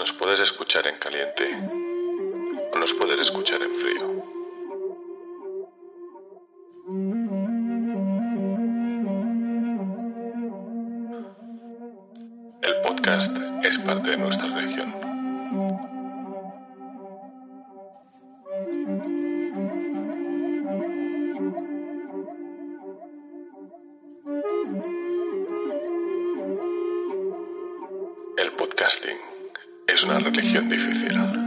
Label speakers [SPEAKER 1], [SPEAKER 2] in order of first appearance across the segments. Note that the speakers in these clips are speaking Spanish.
[SPEAKER 1] Nos puedes escuchar en caliente o nos puedes escuchar en frío. El podcast es parte de nuestra región. Es una religión difícil.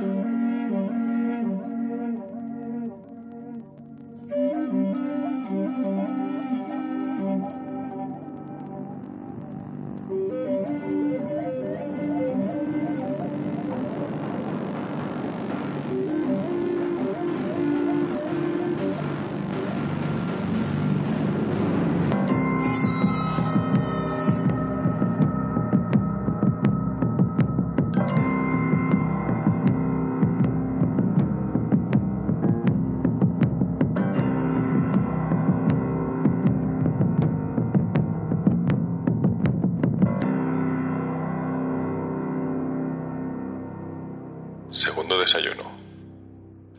[SPEAKER 1] Segundo desayuno.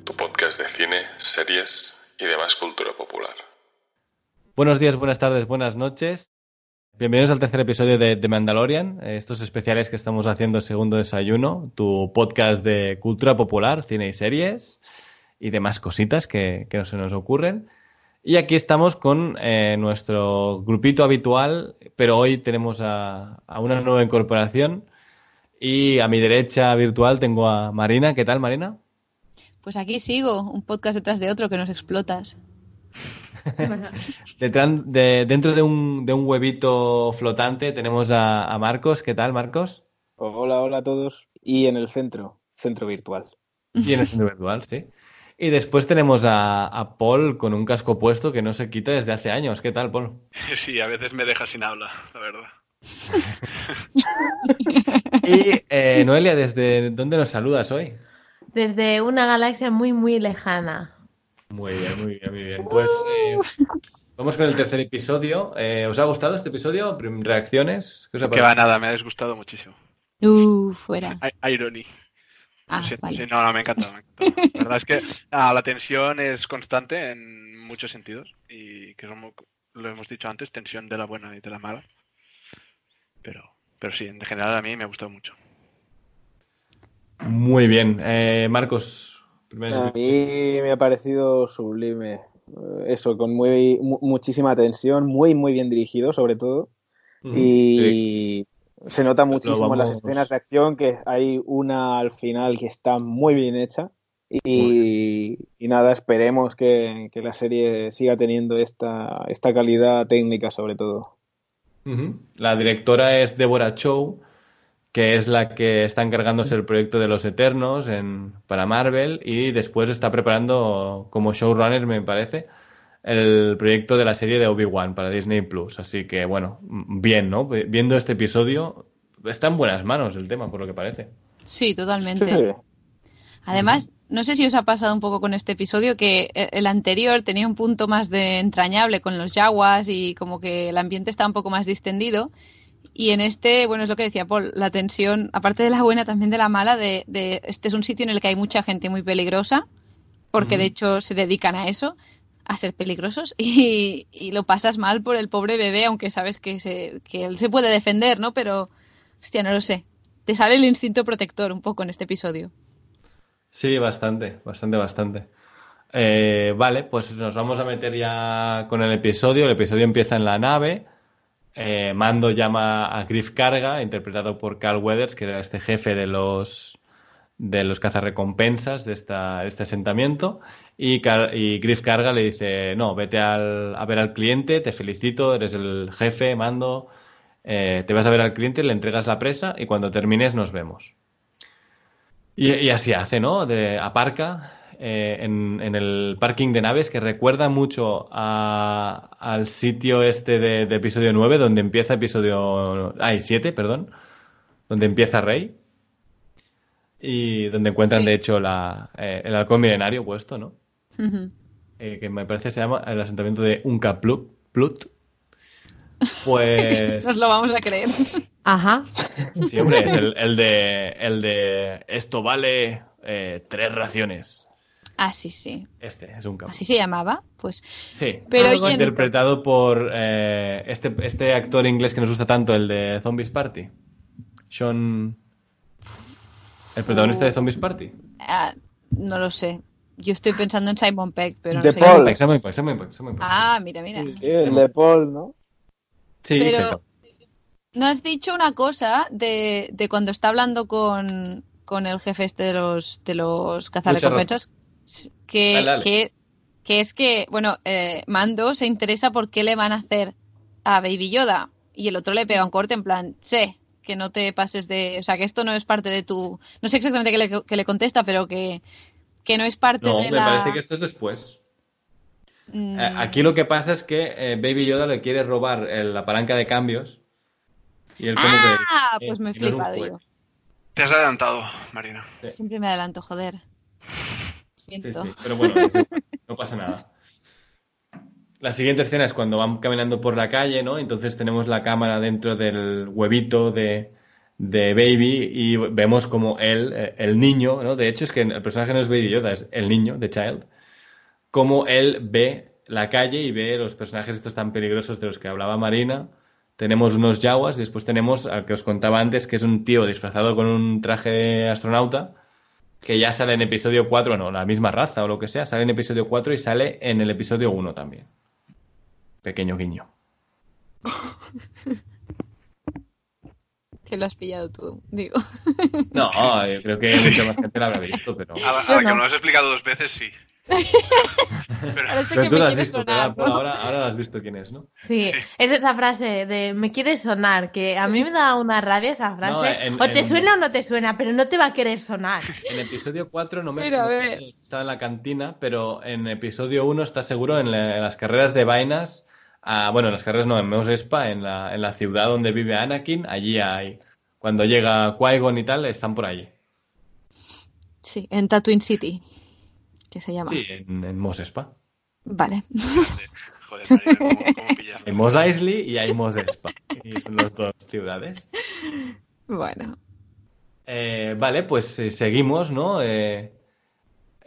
[SPEAKER 1] Tu podcast de cine, series y demás cultura popular.
[SPEAKER 2] Buenos días, buenas tardes, buenas noches. Bienvenidos al tercer episodio de Mandalorian, eh, estos especiales que estamos haciendo Segundo Desayuno, tu podcast de cultura popular, cine y series y demás cositas que, no se nos ocurren. Y aquí estamos con eh, nuestro grupito habitual, pero hoy tenemos a una nueva incorporación. Y a mi derecha virtual tengo a Marina. ¿Qué tal, Marina?
[SPEAKER 3] Pues aquí sigo, un podcast detrás de otro que nos explotas.
[SPEAKER 2] Detrás de- dentro de un, de un huevito flotante tenemos a, a Marcos. ¿Qué tal, Marcos?
[SPEAKER 4] Hola, hola a todos. Y en el centro, centro virtual.
[SPEAKER 2] Y en el centro virtual, sí. Y después tenemos a, a Paul con un casco puesto que no se quita desde hace años. ¿Qué tal, Paul?
[SPEAKER 5] Sí, a veces me deja sin habla, la verdad.
[SPEAKER 2] Y eh, Noelia, ¿desde dónde nos saludas hoy?
[SPEAKER 6] Desde una galaxia muy, muy lejana.
[SPEAKER 2] Muy bien, muy bien, muy bien. Pues eh, vamos con el tercer episodio. Eh, ¿Os ha gustado este episodio? ¿Reacciones? ¿Qué os ha
[SPEAKER 5] Que va nada, me ha disgustado muchísimo.
[SPEAKER 3] Uh, fuera.
[SPEAKER 5] I- Irony.
[SPEAKER 3] Ah,
[SPEAKER 5] Sí,
[SPEAKER 3] vale.
[SPEAKER 5] sí, no, no, me encanta, me encanta. La verdad es que ah, la tensión es constante en muchos sentidos y que como lo hemos dicho antes, tensión de la buena y de la mala. Pero, pero sí, en general a mí me ha gustado mucho.
[SPEAKER 2] Muy bien. Eh, Marcos, primero-
[SPEAKER 4] A mí me ha parecido sublime. Eso, con muy, mu- muchísima tensión, muy, muy bien dirigido, sobre todo. Y se nota muchísimo en las escenas de acción que hay una al final que está muy bien hecha. Y, y nada, esperemos que, que la serie siga teniendo esta, esta calidad técnica, sobre todo.
[SPEAKER 2] La directora es Deborah Chow, que es la que está encargándose del proyecto de los Eternos en, para Marvel y después está preparando como showrunner, me parece, el proyecto de la serie de Obi-Wan para Disney Plus. Así que, bueno, bien, ¿no? Viendo este episodio, está en buenas manos el tema, por lo que parece.
[SPEAKER 3] Sí, totalmente.
[SPEAKER 4] Sí.
[SPEAKER 3] Además, no sé si os ha pasado un poco con este episodio que e- el anterior tenía un punto más de entrañable con los yaguas y como que el ambiente está un poco más distendido. Y en este, bueno, es lo que decía Paul, la tensión, aparte de la buena, también de la mala, de, de este es un sitio en el que hay mucha gente muy peligrosa, porque de hecho se dedican a eso, a ser peligrosos, y, y lo pasas mal por el pobre bebé, aunque sabes que, se, que él se puede defender, ¿no? Pero, hostia, no lo sé. Te sale el instinto protector un poco en este episodio.
[SPEAKER 2] Sí, bastante, bastante, bastante. Eh, vale, pues nos vamos a meter ya con el episodio. El episodio empieza en la nave. Eh, Mando llama a Griff Carga, interpretado por Carl Weathers, que era este jefe de los de los cazarrecompensas de, esta, de este asentamiento, Y, Griff Carga le dice, no, vete al- a ver al cliente, te felicito, eres el jefe, mando, eh, te vas a ver al cliente, le entregas la presa y cuando termines nos vemos. Y, y así hace, ¿no? De, aparca eh, en, en el parking de naves que recuerda mucho a- al sitio este de, de episodio 9, donde empieza episodio... Ay, 7, perdón. Donde empieza Rey. Y donde encuentran,
[SPEAKER 3] Sí.
[SPEAKER 2] de hecho, la, eh, el halcón milenario puesto, ¿no? Eh, que me parece se llama el asentamiento de Unca Plut. Plut. Pues...
[SPEAKER 3] Nos lo vamos a creer.
[SPEAKER 6] Ajá.
[SPEAKER 2] Sí, hombre, es el, el de, el de esto vale eh, tres raciones.
[SPEAKER 3] Ah, sí, sí.
[SPEAKER 2] Este es un
[SPEAKER 3] Así se llamaba. Pues
[SPEAKER 2] Sí,
[SPEAKER 3] Pero
[SPEAKER 6] Algo
[SPEAKER 3] oye,
[SPEAKER 2] interpretado por eh, este, este actor inglés que nos gusta tanto, el de Zombies Party. Sean... El protagonista de Zombies Party.
[SPEAKER 3] ah, no lo sé. Yo estoy pensando en Simon Peck, pero no
[SPEAKER 4] De
[SPEAKER 3] sé.
[SPEAKER 4] Paul.
[SPEAKER 2] Simon Pegg, Simon Pegg, Simon Pegg.
[SPEAKER 3] Ah, mira, mira.
[SPEAKER 4] Sí, el de Paul, ¿no?
[SPEAKER 2] Sí,
[SPEAKER 3] pero-
[SPEAKER 2] exacto.
[SPEAKER 3] No has dicho una cosa de, de cuando está hablando con, con el jefe este de los, de los cazarrecompensas, que,
[SPEAKER 2] Dale, dale.
[SPEAKER 3] que, que es que, bueno, eh, Mando se interesa por qué le van a hacer a Baby Yoda y el otro le pega un corte en plan, sé, que no te pases de, o sea, que esto no es parte de tu, no sé exactamente qué le, qué le contesta, pero que, que no es parte
[SPEAKER 2] No,
[SPEAKER 3] de
[SPEAKER 2] me
[SPEAKER 3] la...
[SPEAKER 2] parece que esto es después.
[SPEAKER 3] Mm,
[SPEAKER 2] Eh, Aquí lo que pasa es que eh, Baby Yoda le quiere robar el- la palanca de cambios. Y él como
[SPEAKER 3] Ah,
[SPEAKER 2] que.
[SPEAKER 3] pues me he
[SPEAKER 2] no
[SPEAKER 3] flipado yo.
[SPEAKER 5] Te has adelantado, Marina.
[SPEAKER 2] Sí.
[SPEAKER 3] Siempre me adelanto, joder.
[SPEAKER 2] Sí,
[SPEAKER 3] Siento.
[SPEAKER 2] sí, pero bueno, no pasa nada. La siguiente escena es cuando van caminando por la calle, ¿no? Entonces tenemos la cámara dentro del huevito de, de Baby y vemos como él, eh, el niño, ¿no? De hecho es que el personaje no es Baby Yoda, es el niño, The Child, como él ve la calle y ve los personajes estos tan peligrosos de los que hablaba Marina. Tenemos unos yaguas y después tenemos al que os contaba antes, que es un tío disfrazado con un traje de astronauta, que ya sale en episodio 4, no, la misma raza o lo que sea, sale en episodio 4 y sale en el episodio 1 también. Pequeño guiño.
[SPEAKER 3] Que lo has pillado tú, digo.
[SPEAKER 2] No, yo creo que mucha más gente lo habrá visto, pero...
[SPEAKER 5] A a la que
[SPEAKER 6] no.
[SPEAKER 5] me lo has explicado dos veces, sí. Pero,
[SPEAKER 3] Parece
[SPEAKER 2] Pero
[SPEAKER 3] que
[SPEAKER 2] tú
[SPEAKER 3] me
[SPEAKER 2] lo has visto,
[SPEAKER 3] sonar,
[SPEAKER 2] ahora,
[SPEAKER 3] ¿no?
[SPEAKER 2] ahora, ahora lo has visto quién es, ¿no?
[SPEAKER 6] Sí, es esa frase de me quieres sonar, que a mí me da una rabia esa frase.
[SPEAKER 2] No, en-
[SPEAKER 6] o te
[SPEAKER 2] en-
[SPEAKER 6] suena o no te suena, pero no te va a querer sonar.
[SPEAKER 2] En episodio 4 no me
[SPEAKER 3] Pero, a
[SPEAKER 2] no estaba en la cantina, pero en episodio 1 está seguro en, la- en las carreras de vainas. ah, bueno, en las carreras no, en Mos Espa, en la, en la ciudad donde vive Anakin, allí hay. Cuando llega Qui-Gon y tal, están por allí.
[SPEAKER 3] Sí, en Tatooine City, que se llama.
[SPEAKER 2] Sí, en, en Mos Espa.
[SPEAKER 3] Vale.
[SPEAKER 5] joder, ¿cómo, cómo?
[SPEAKER 2] Hay Mos Eisley y hay Mos Espa. Y son las dos ciudades.
[SPEAKER 3] Bueno.
[SPEAKER 2] Eh, vale, pues eh, seguimos, ¿no? Eh,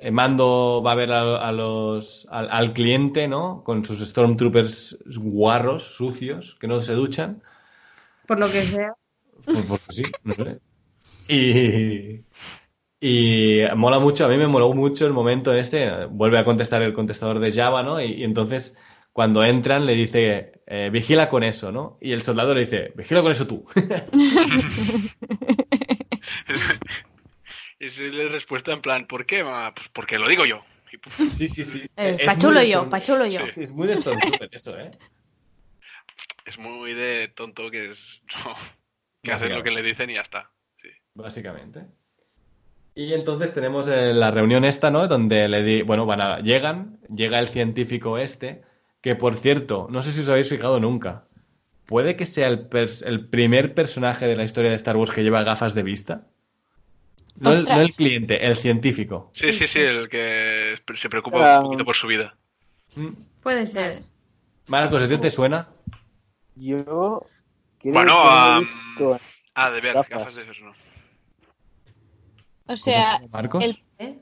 [SPEAKER 2] Mando va a ver a, a los, al, al cliente, ¿no? Con sus Stormtroopers guarros, sucios, que no se duchan.
[SPEAKER 6] Por lo que sea.
[SPEAKER 2] Pues porque sí, no sé. Y, y mola mucho, a mí me moló mucho el momento este, vuelve a contestar el contestador de Java, ¿no? Y, y entonces cuando entran le dice, eh, vigila con eso, ¿no? Y el soldado le dice, vigila con eso tú.
[SPEAKER 5] Esa es la respuesta en plan, ¿por qué? ma? Pues porque lo digo yo.
[SPEAKER 2] Sí, sí, sí.
[SPEAKER 6] Eh,
[SPEAKER 2] Es
[SPEAKER 6] pa'
[SPEAKER 2] muy
[SPEAKER 6] chulo
[SPEAKER 2] de
[SPEAKER 6] yo,
[SPEAKER 2] Storm-
[SPEAKER 6] pa' chulo yo.
[SPEAKER 2] Sí, es muy de eso, ¿eh?
[SPEAKER 5] es muy de tonto que es... no, que haces lo que le dicen y ya está. Sí.
[SPEAKER 2] Básicamente. Y entonces tenemos eh, la reunión esta, ¿no? Donde le di, bueno, van a, llegan, llega el científico este, que por cierto, no sé si os habéis fijado nunca, puede que sea el, el primer personaje de la historia de Star Wars que lleva gafas de vista. No el, no el cliente, el científico.
[SPEAKER 5] Sí, sí, sí, el que se preocupa un poquito por su vida.
[SPEAKER 2] Mm.
[SPEAKER 6] Puede ser.
[SPEAKER 2] Marcos, ¿ese te suena?
[SPEAKER 4] Yo creo
[SPEAKER 5] Bueno,
[SPEAKER 4] que no he
[SPEAKER 5] am,
[SPEAKER 4] visto-
[SPEAKER 5] Ah, de ver,
[SPEAKER 4] Gafas.
[SPEAKER 5] gafas de ver, no.
[SPEAKER 3] O sea,
[SPEAKER 2] ¿Cómo, Marcos?
[SPEAKER 3] el-
[SPEAKER 6] ¿eh?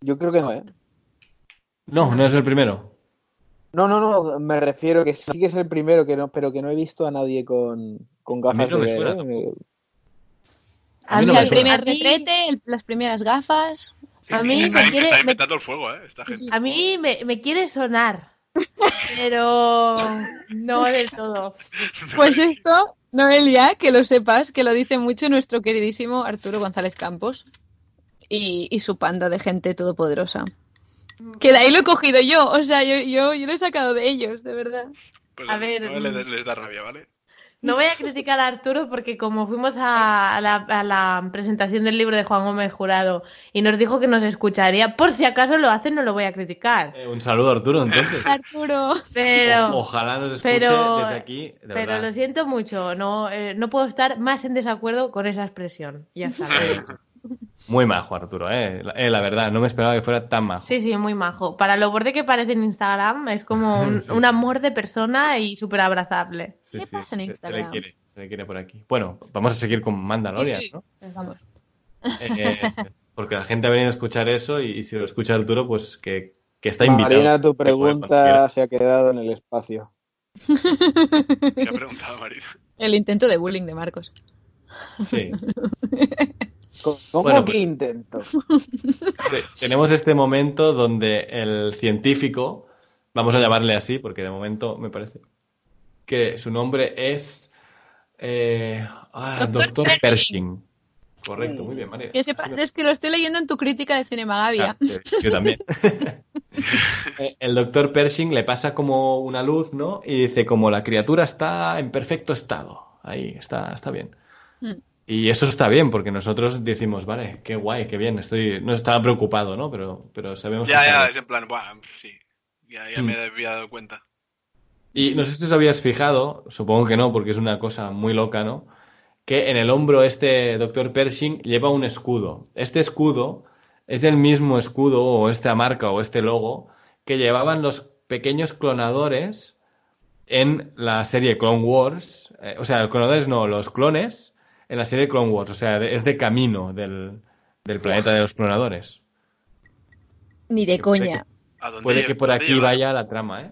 [SPEAKER 4] Yo creo que no, ¿eh?
[SPEAKER 2] No, no es el primero.
[SPEAKER 4] No, no, no, me refiero que sí que es el primero, que no, pero que no he visto a nadie con, con
[SPEAKER 2] A mí
[SPEAKER 4] gafas
[SPEAKER 2] no
[SPEAKER 4] de
[SPEAKER 2] me
[SPEAKER 4] ver,
[SPEAKER 2] suena.
[SPEAKER 4] ¿eh?
[SPEAKER 2] A mí no
[SPEAKER 3] o
[SPEAKER 2] me
[SPEAKER 3] sea, el primer retrete, el- las primeras gafas.
[SPEAKER 5] Sí,
[SPEAKER 6] A mí
[SPEAKER 5] está,
[SPEAKER 6] me quiere-
[SPEAKER 5] está
[SPEAKER 6] me-
[SPEAKER 5] el fuego, ¿eh? Esta gente.
[SPEAKER 6] A mí me, me quiere sonar, pero no del todo.
[SPEAKER 3] Pues esto, Noelia, que lo sepas, que lo dice mucho nuestro queridísimo Arturo González Campos y, y su panda de gente todopoderosa. Que de ahí lo he cogido yo, o sea, yo, yo, yo lo he sacado de ellos, de verdad.
[SPEAKER 5] Pues
[SPEAKER 6] A ver,
[SPEAKER 5] no les, les da rabia, ¿vale?
[SPEAKER 6] No voy a criticar a Arturo porque como fuimos a, a la, a la presentación del libro de Juan Gómez Jurado y nos dijo que nos escucharía, por si acaso lo hace no lo voy a criticar.
[SPEAKER 2] Eh, un saludo, Arturo, entonces.
[SPEAKER 3] Arturo.
[SPEAKER 6] Pero,
[SPEAKER 2] O- ojalá nos escuche
[SPEAKER 6] pero-
[SPEAKER 2] desde aquí. de
[SPEAKER 6] pero
[SPEAKER 2] verdad.
[SPEAKER 6] lo siento mucho, no, eh, no puedo estar más en desacuerdo con esa expresión. Ya está.
[SPEAKER 2] Muy majo, Arturo, eh. La, eh, la verdad, no me esperaba que fuera tan majo.
[SPEAKER 6] Sí, sí, muy majo. Para lo borde que parece en Instagram, es como un,
[SPEAKER 2] Sí.
[SPEAKER 6] un amor de persona y súper abrazable.
[SPEAKER 2] Sí,
[SPEAKER 3] ¿Qué
[SPEAKER 2] sí,
[SPEAKER 3] pasa en
[SPEAKER 2] se- Se,
[SPEAKER 3] Instagram?
[SPEAKER 2] le quiere, se le quiere por aquí. Bueno, vamos a seguir con Mandalorian,
[SPEAKER 3] Sí, sí.
[SPEAKER 2] ¿no?
[SPEAKER 3] Vamos.
[SPEAKER 2] Eh, porque la gente ha venido a escuchar eso y, y si lo escucha Arturo, pues que, que está invitado.
[SPEAKER 4] Marina, tu pregunta se ha quedado en el espacio.
[SPEAKER 5] ¿Qué ha preguntado Marina?
[SPEAKER 3] El intento de bullying de Marcos.
[SPEAKER 2] Sí.
[SPEAKER 4] ¿Cómo
[SPEAKER 2] Bueno,
[SPEAKER 4] que
[SPEAKER 2] pues-
[SPEAKER 4] intento?
[SPEAKER 2] Te- Tenemos este momento donde el científico, vamos a llamarle así, porque de momento me parece que su nombre es eh, ah,
[SPEAKER 3] Doctor
[SPEAKER 2] Doctor
[SPEAKER 3] Pershing.
[SPEAKER 2] Pershing. Correcto, muy bien, María.
[SPEAKER 3] Que sepa-
[SPEAKER 2] Así me-
[SPEAKER 3] es que lo estoy leyendo en tu crítica de Cinemagavia.
[SPEAKER 2] Ah, sí, yo también. Eh, El doctor Pershing le pasa como una luz, ¿no? Y dice como la criatura está en perfecto estado. Ahí, está, está bien.
[SPEAKER 3] Mm.
[SPEAKER 2] Y eso está bien, porque nosotros decimos, vale, qué guay, qué bien, estoy, no estaba preocupado, ¿no? Pero, pero sabemos
[SPEAKER 5] Ya,
[SPEAKER 2] que
[SPEAKER 5] ya,
[SPEAKER 2] bien.
[SPEAKER 5] es en plan, buah, sí. Ya, ya
[SPEAKER 2] Mm.
[SPEAKER 5] me había dado cuenta.
[SPEAKER 2] Y no sé si os habías fijado, supongo que no, porque es una cosa muy loca, ¿no? Que en el hombro este doctor Pershing lleva un escudo. Este escudo es el mismo escudo o esta marca o este logo que llevaban los pequeños clonadores en la serie Clone Wars. Eh, o sea, los clonadores no, los clones en la serie Clone Wars. O sea, de- es de camino del, del planeta de los clonadores.
[SPEAKER 3] Ni de
[SPEAKER 2] puede
[SPEAKER 3] coña.
[SPEAKER 5] ¿A dónde
[SPEAKER 2] Puede que por aquí vaya la trama, ¿eh?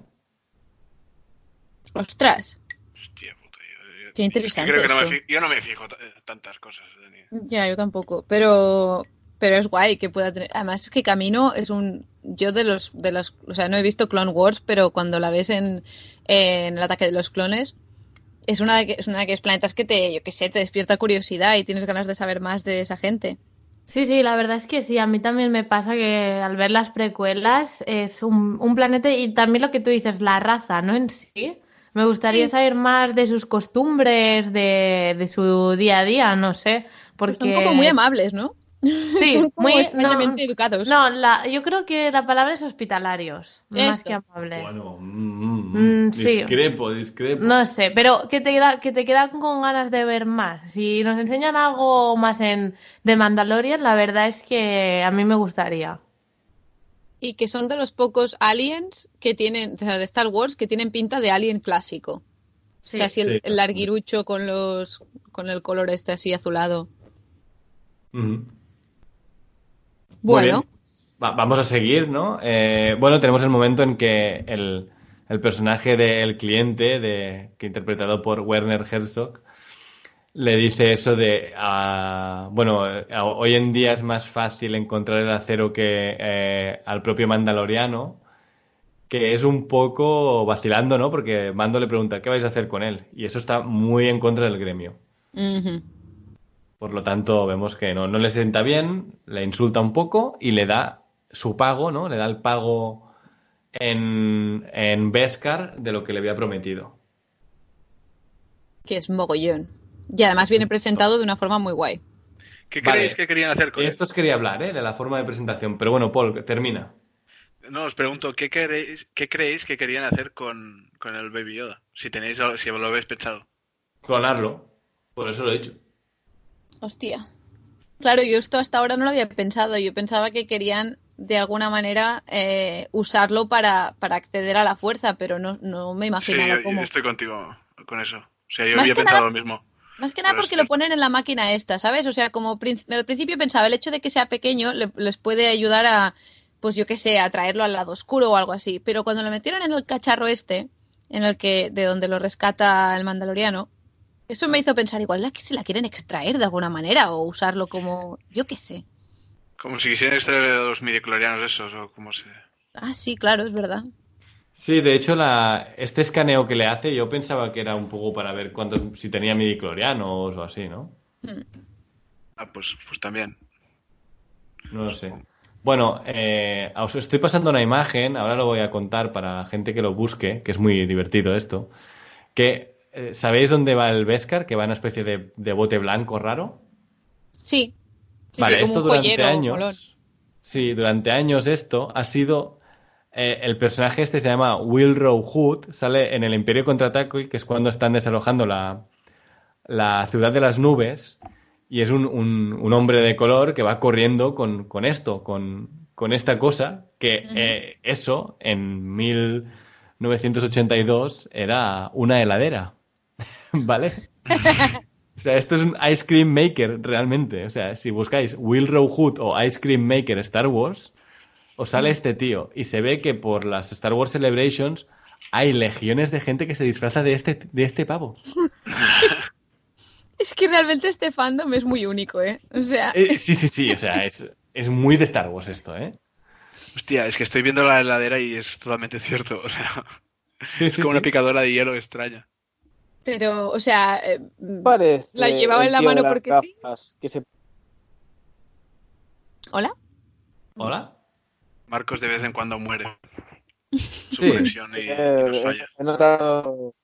[SPEAKER 3] Ostras.
[SPEAKER 5] Hostia puta, yo- yo-
[SPEAKER 3] Qué interesante
[SPEAKER 5] creo que no me yo no me fijo ta- tantas cosas. Dani.
[SPEAKER 3] Ya, yo tampoco. Pero, pero es guay que pueda tener. Además, es que Camino es un. Yo de los, de los. O sea, no he visto Clone Wars, pero cuando la ves en, en el ataque de los clones, es una de, es una de aquellos planetas que te, yo qué sé, te despierta curiosidad y tienes ganas de saber más de esa gente.
[SPEAKER 6] Sí, sí, la verdad es que sí, a mí también me pasa que al ver las precuelas es un, un planeta y también lo que tú dices, la raza, ¿no? En sí. Me gustaría saber más de sus costumbres, de, de su día a día, no sé, porque...
[SPEAKER 3] Son como muy amables, ¿no?
[SPEAKER 6] Sí,
[SPEAKER 3] Son como
[SPEAKER 6] muy
[SPEAKER 3] extrañamente
[SPEAKER 6] no,
[SPEAKER 3] educados.
[SPEAKER 6] No, la, yo creo que la palabra es hospitalarios, más que amables.
[SPEAKER 2] Bueno, mm, mm,
[SPEAKER 6] Mm, sí.
[SPEAKER 2] discrepo, discrepo.
[SPEAKER 6] No sé, pero que te queda, que te quedan con ganas de ver más. Si nos enseñan algo más en de Mandalorian, la verdad es que a mí me gustaría.
[SPEAKER 3] Y que son de los pocos aliens que tienen, o sea, de Star Wars, que tienen pinta de alien clásico.
[SPEAKER 6] Sí.
[SPEAKER 3] o sea, así el,
[SPEAKER 2] Sí.
[SPEAKER 3] el larguirucho con los con el color este así azulado. Bueno.
[SPEAKER 2] Va- vamos a seguir, ¿no? Eh, bueno, tenemos el momento en que el, el personaje del cliente, de, que interpretado por Werner Herzog, le dice eso de, ah, bueno, eh, hoy en día es más fácil encontrar el acero que eh, al propio Mandaloriano, que es un poco vacilando, ¿no? Porque Mando le pregunta, ¿qué vais a hacer con él? Y eso está muy en contra del gremio. Por lo tanto, vemos que no, no le sienta bien, le insulta un poco y le da su pago, ¿no? Le da el pago en, en Beskar de lo que le había prometido.
[SPEAKER 3] que es mogollón. Y además viene presentado de una forma muy guay.
[SPEAKER 5] ¿Qué
[SPEAKER 2] Vale.
[SPEAKER 5] creéis que querían hacer con
[SPEAKER 2] Esto os quería hablar, ¿eh? De la forma de presentación. Pero bueno, Paul, termina.
[SPEAKER 5] No, os pregunto, ¿qué creéis, qué creéis que querían hacer con, con el Baby Yoda? Si tenéis, si lo habéis pensado.
[SPEAKER 2] Clonarlo. Por eso lo he dicho.
[SPEAKER 3] Hostia. Claro, yo esto hasta ahora no lo había pensado. Yo pensaba que querían de alguna manera eh, usarlo para, para acceder a la fuerza, pero no, no me imaginaba
[SPEAKER 5] yo
[SPEAKER 3] cómo.
[SPEAKER 5] estoy contigo con eso. O sea, yo
[SPEAKER 3] Más
[SPEAKER 5] había
[SPEAKER 3] que
[SPEAKER 5] pensado
[SPEAKER 3] nada-
[SPEAKER 5] lo mismo.
[SPEAKER 3] Más que nada
[SPEAKER 5] Pero
[SPEAKER 3] porque lo ponen en la máquina esta, ¿sabes? O sea, como al principio pensaba, el hecho de que sea pequeño le- les puede ayudar a, pues yo qué sé, a traerlo al lado oscuro o algo así. Pero cuando lo metieron en el cacharro este, en el que, de donde lo rescata el mandaloriano, eso me hizo pensar, igual la que se la quieren extraer de alguna manera o usarlo como, yo qué sé.
[SPEAKER 5] Como si quisieran extraer de los midiclorianos esos, o como se...
[SPEAKER 3] Ah, sí, claro, es verdad.
[SPEAKER 2] Sí, de hecho, la, este escaneo que le hace, yo pensaba que era un poco para ver cuántos, si tenía midiclorianos o así, ¿no?
[SPEAKER 5] Ah, pues, pues también.
[SPEAKER 2] No lo sé. Bueno, eh, os estoy pasando una imagen, ahora lo voy a contar para la gente que lo busque, que es muy divertido esto. Que, eh, ¿Sabéis dónde va el Beskar? Que va en una especie de, de bote blanco raro.
[SPEAKER 3] Sí. Sí,
[SPEAKER 2] vale,
[SPEAKER 3] sí,
[SPEAKER 2] esto durante
[SPEAKER 3] joyero,
[SPEAKER 2] años. Sí, durante años esto ha sido. eh, el personaje este se llama Wilrow Hood, sale en el Imperio Contraataque, que es cuando están desalojando la, la ciudad de las nubes, y es un, un- un hombre de color que va corriendo con, con esto, con, con esta cosa, que
[SPEAKER 3] Ujú.
[SPEAKER 2] eh, eso en 1982 era una heladera, ¿vale? O sea, esto es un Ice Cream Maker realmente. O sea, si buscáis Wilrow Hood o Ice Cream Maker Star Wars, os sale este tío. Y se ve que por las Star Wars Celebrations hay legiones de gente que se disfraza de este, de este pavo.
[SPEAKER 3] Es que realmente este fandom es muy único, ¿eh? O sea,
[SPEAKER 2] Eh, sí, sí, sí. O sea, es, es muy de Star Wars esto, ¿eh?
[SPEAKER 5] Hostia, es que estoy viendo la heladera y es totalmente cierto. O sea,
[SPEAKER 2] Sí,
[SPEAKER 5] es
[SPEAKER 2] sí,
[SPEAKER 5] como
[SPEAKER 2] sí.
[SPEAKER 5] una picadora de hielo extraña.
[SPEAKER 3] Pero, o sea, eh,
[SPEAKER 4] Parece
[SPEAKER 3] La llevaba en la mano porque sí.
[SPEAKER 4] que se
[SPEAKER 3] ¿hola?
[SPEAKER 2] Hola.
[SPEAKER 5] Marcos de vez en cuando muere. Su
[SPEAKER 2] Sí.
[SPEAKER 5] conexión y, y nos
[SPEAKER 4] Eh,
[SPEAKER 5] falla.
[SPEAKER 4] he notado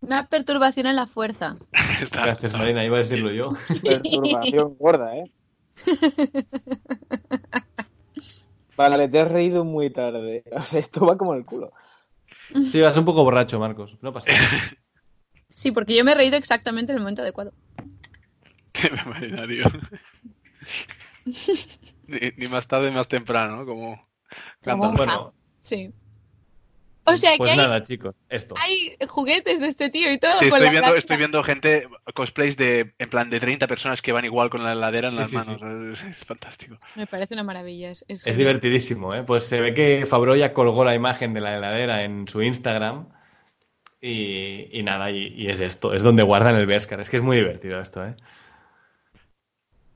[SPEAKER 3] Una perturbación en la fuerza.
[SPEAKER 5] Está-
[SPEAKER 2] Gracias,
[SPEAKER 5] está-
[SPEAKER 2] Marina. Iba a decirlo yo.
[SPEAKER 4] perturbación gorda, ¿eh? Vale, te has reído muy tarde. O sea, esto va como el culo.
[SPEAKER 2] Sí, vas un poco borracho, Marcos. No pasa nada.
[SPEAKER 3] Sí, porque yo me he reído exactamente en el momento adecuado.
[SPEAKER 5] Qué barbaridad, ni, ni más tarde ni más temprano, ¿no? Como
[SPEAKER 3] Como-
[SPEAKER 5] cantando.
[SPEAKER 2] Bueno,
[SPEAKER 3] Sí. O sea, que
[SPEAKER 2] pues
[SPEAKER 3] hay,
[SPEAKER 2] nada, chicos. Esto.
[SPEAKER 3] hay juguetes de este tío y todo.
[SPEAKER 5] Sí, estoy viendo,
[SPEAKER 3] gracia.
[SPEAKER 5] estoy viendo gente, cosplays de, en plan de 30 personas que van igual con la heladera en
[SPEAKER 2] Sí,
[SPEAKER 5] las
[SPEAKER 2] sí,
[SPEAKER 5] manos. Es, es fantástico.
[SPEAKER 3] Me parece una maravilla. Es, es
[SPEAKER 2] Es
[SPEAKER 3] genial.
[SPEAKER 2] divertidísimo, ¿eh? Pues se ve que Fabro ya colgó la imagen de la heladera en su Instagram y, y nada, y, y es esto, es donde guardan el Beskar. Es que es muy divertido esto, ¿eh?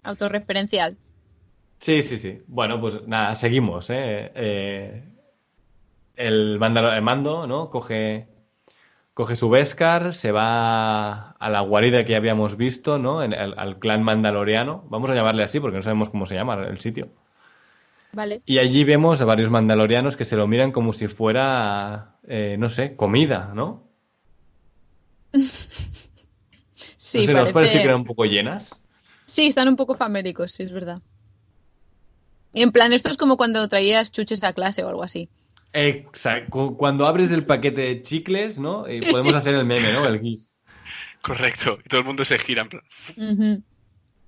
[SPEAKER 3] Autorreferencial.
[SPEAKER 2] Sí, sí, sí. Bueno, pues nada, seguimos, ¿eh? Eh, el, el mando, ¿no? Coge, coge su Beskar, se va a la guarida que ya habíamos visto, ¿no? En- al, al clan mandaloriano. Vamos a llamarle así porque no sabemos cómo se llama el sitio.
[SPEAKER 3] Vale.
[SPEAKER 2] Y allí vemos a varios mandalorianos que se lo miran como si fuera, eh, no sé, comida, ¿no?
[SPEAKER 3] Sí,
[SPEAKER 2] no sé, ¿nos
[SPEAKER 3] parece...
[SPEAKER 2] parece que eran un poco llenas?
[SPEAKER 3] Sí, están un poco famélicos, sí, es verdad. Y en plan, esto es como cuando traías chuches a clase o algo así.
[SPEAKER 2] Exacto. Cuando abres el paquete de chicles, ¿no? Y podemos hacer el meme, ¿no? El GIF.
[SPEAKER 5] Correcto. Y todo el mundo se gira en plan.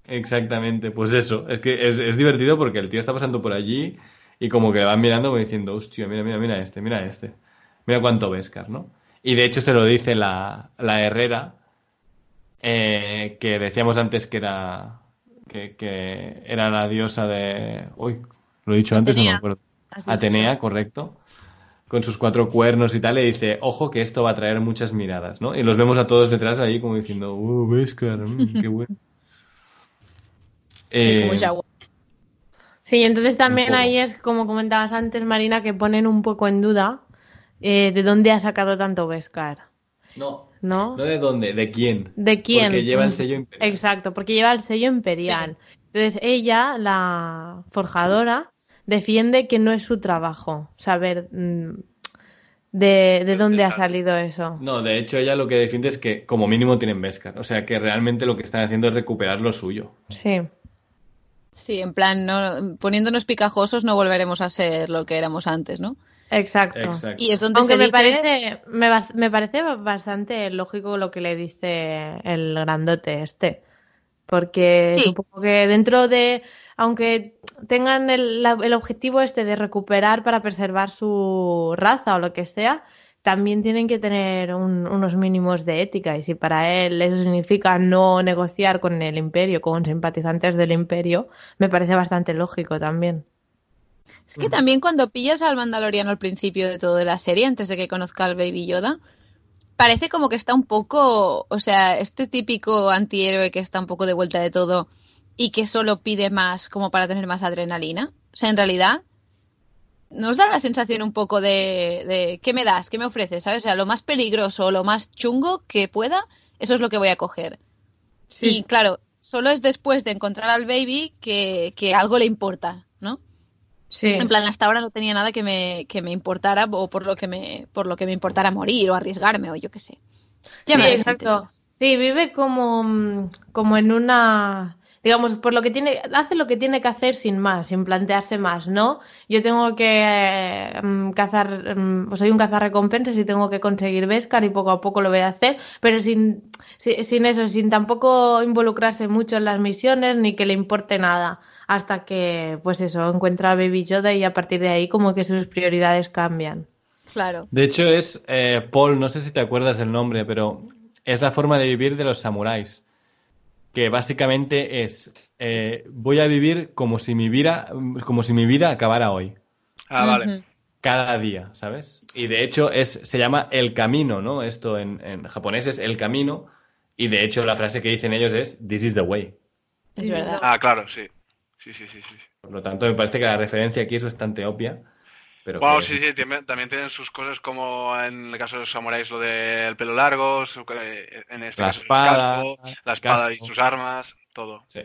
[SPEAKER 2] Exactamente, pues eso. Es que es, es divertido porque el tío está pasando por allí y como que van mirando como diciendo, hostia, mira, mira, mira este, mira este. Mira cuánto Beskar, ¿no? Y de hecho se lo dice la, la Herrera, eh, que decíamos antes que era que, que era la diosa de... Uy, lo he dicho antes, no me acuerdo. Atenea, correcto. Con sus cuatro cuernos y tal, le dice, ojo que esto va a traer muchas miradas, ¿no? Y los vemos a todos detrás ahí como diciendo, uh, Beskar, mm, qué bueno. Eh.
[SPEAKER 6] Sí, entonces también ahí es, como comentabas antes, Marina, que ponen un poco en duda eh, de dónde ha sacado tanto Beskar,
[SPEAKER 2] no,
[SPEAKER 6] ¿no?
[SPEAKER 2] no de dónde, de quién.
[SPEAKER 6] ¿De quién?
[SPEAKER 2] Porque lleva el sello imperial.
[SPEAKER 6] Exacto, porque lleva el sello imperial. Entonces ella, la forjadora, defiende que no es su trabajo saber mm, de, de dónde ha salido eso.
[SPEAKER 2] No, de hecho ella lo que defiende es que como mínimo tienen Beskar. O sea que realmente lo que están haciendo es recuperar lo suyo.
[SPEAKER 6] Sí.
[SPEAKER 3] Sí, en plan, no, poniéndonos picajosos no volveremos a ser lo que éramos antes, ¿no?
[SPEAKER 6] Exacto.
[SPEAKER 2] Exacto.
[SPEAKER 3] Y es donde
[SPEAKER 6] Aunque
[SPEAKER 3] se
[SPEAKER 6] me
[SPEAKER 3] dice...
[SPEAKER 6] parece, me, bas- me parece bastante lógico lo que le dice el grandote este. Porque
[SPEAKER 3] Sí.
[SPEAKER 6] supongo que dentro de, aunque tengan el, el objetivo este de recuperar para preservar su raza o lo que sea, también tienen que tener un- unos mínimos de ética. Y si para él eso significa no negociar con el imperio, con simpatizantes del imperio, me parece bastante lógico también.
[SPEAKER 3] Es que también cuando pillas al Mandaloriano al principio de todo de la serie, antes de que conozca al Baby Yoda, parece como que está un poco, o sea, este típico antihéroe que está un poco de vuelta de todo y que solo pide más como para tener más adrenalina. O sea, en realidad, nos da la sensación un poco de, de ¿qué me das? ¿Qué me ofreces? ¿Sabes? O sea, lo más peligroso, lo más chungo que pueda, eso es lo que voy a coger.
[SPEAKER 6] Sí,
[SPEAKER 3] y claro, solo es después de encontrar al baby que, que algo le importa, ¿no?
[SPEAKER 6] Sí.
[SPEAKER 3] En plan, hasta ahora no tenía nada que me, que me importara o por lo que me, por lo que me importara morir o arriesgarme o yo qué sé. Ya
[SPEAKER 6] sí,
[SPEAKER 3] me
[SPEAKER 6] exacto. Sí, vive como, mm, como en una, digamos, por lo que tiene, hace lo que tiene que hacer sin más, sin plantearse más, ¿no? Yo tengo que eh, mm, cazar, mm, o soy un cazarrecompensas y tengo que conseguir Beskar y poco a poco lo voy a hacer, pero sin, si- sin eso, sin tampoco involucrarse mucho en las misiones ni que le importe nada. Hasta que, pues eso, encuentra a Baby Yoda y a partir de ahí como que sus prioridades cambian.
[SPEAKER 3] Claro.
[SPEAKER 2] De hecho, es eh, Paul, no sé si te acuerdas del nombre, pero es la forma de vivir de los samuráis. Que básicamente es, eh, voy a vivir como si mi vida, como si mi vida acabara hoy.
[SPEAKER 5] Ah, vale.
[SPEAKER 2] Cada día, ¿sabes? Y de hecho es, se llama el camino, ¿no? Esto en, en japonés es el camino. Y de hecho la frase que dicen ellos es This is the way.
[SPEAKER 3] Es verdad.
[SPEAKER 5] Ah, claro, sí. Sí, sí, sí, sí.
[SPEAKER 2] Por lo tanto, me parece que la referencia aquí es bastante obvia. Pero
[SPEAKER 5] Bueno,
[SPEAKER 2] que-
[SPEAKER 5] sí, sí, también tienen sus cosas como en el caso de los samuráis lo del pelo largo, su- eh, en este
[SPEAKER 2] La
[SPEAKER 5] caso el
[SPEAKER 2] espada,
[SPEAKER 5] casco, la espada y sus armas, todo.
[SPEAKER 2] Sí.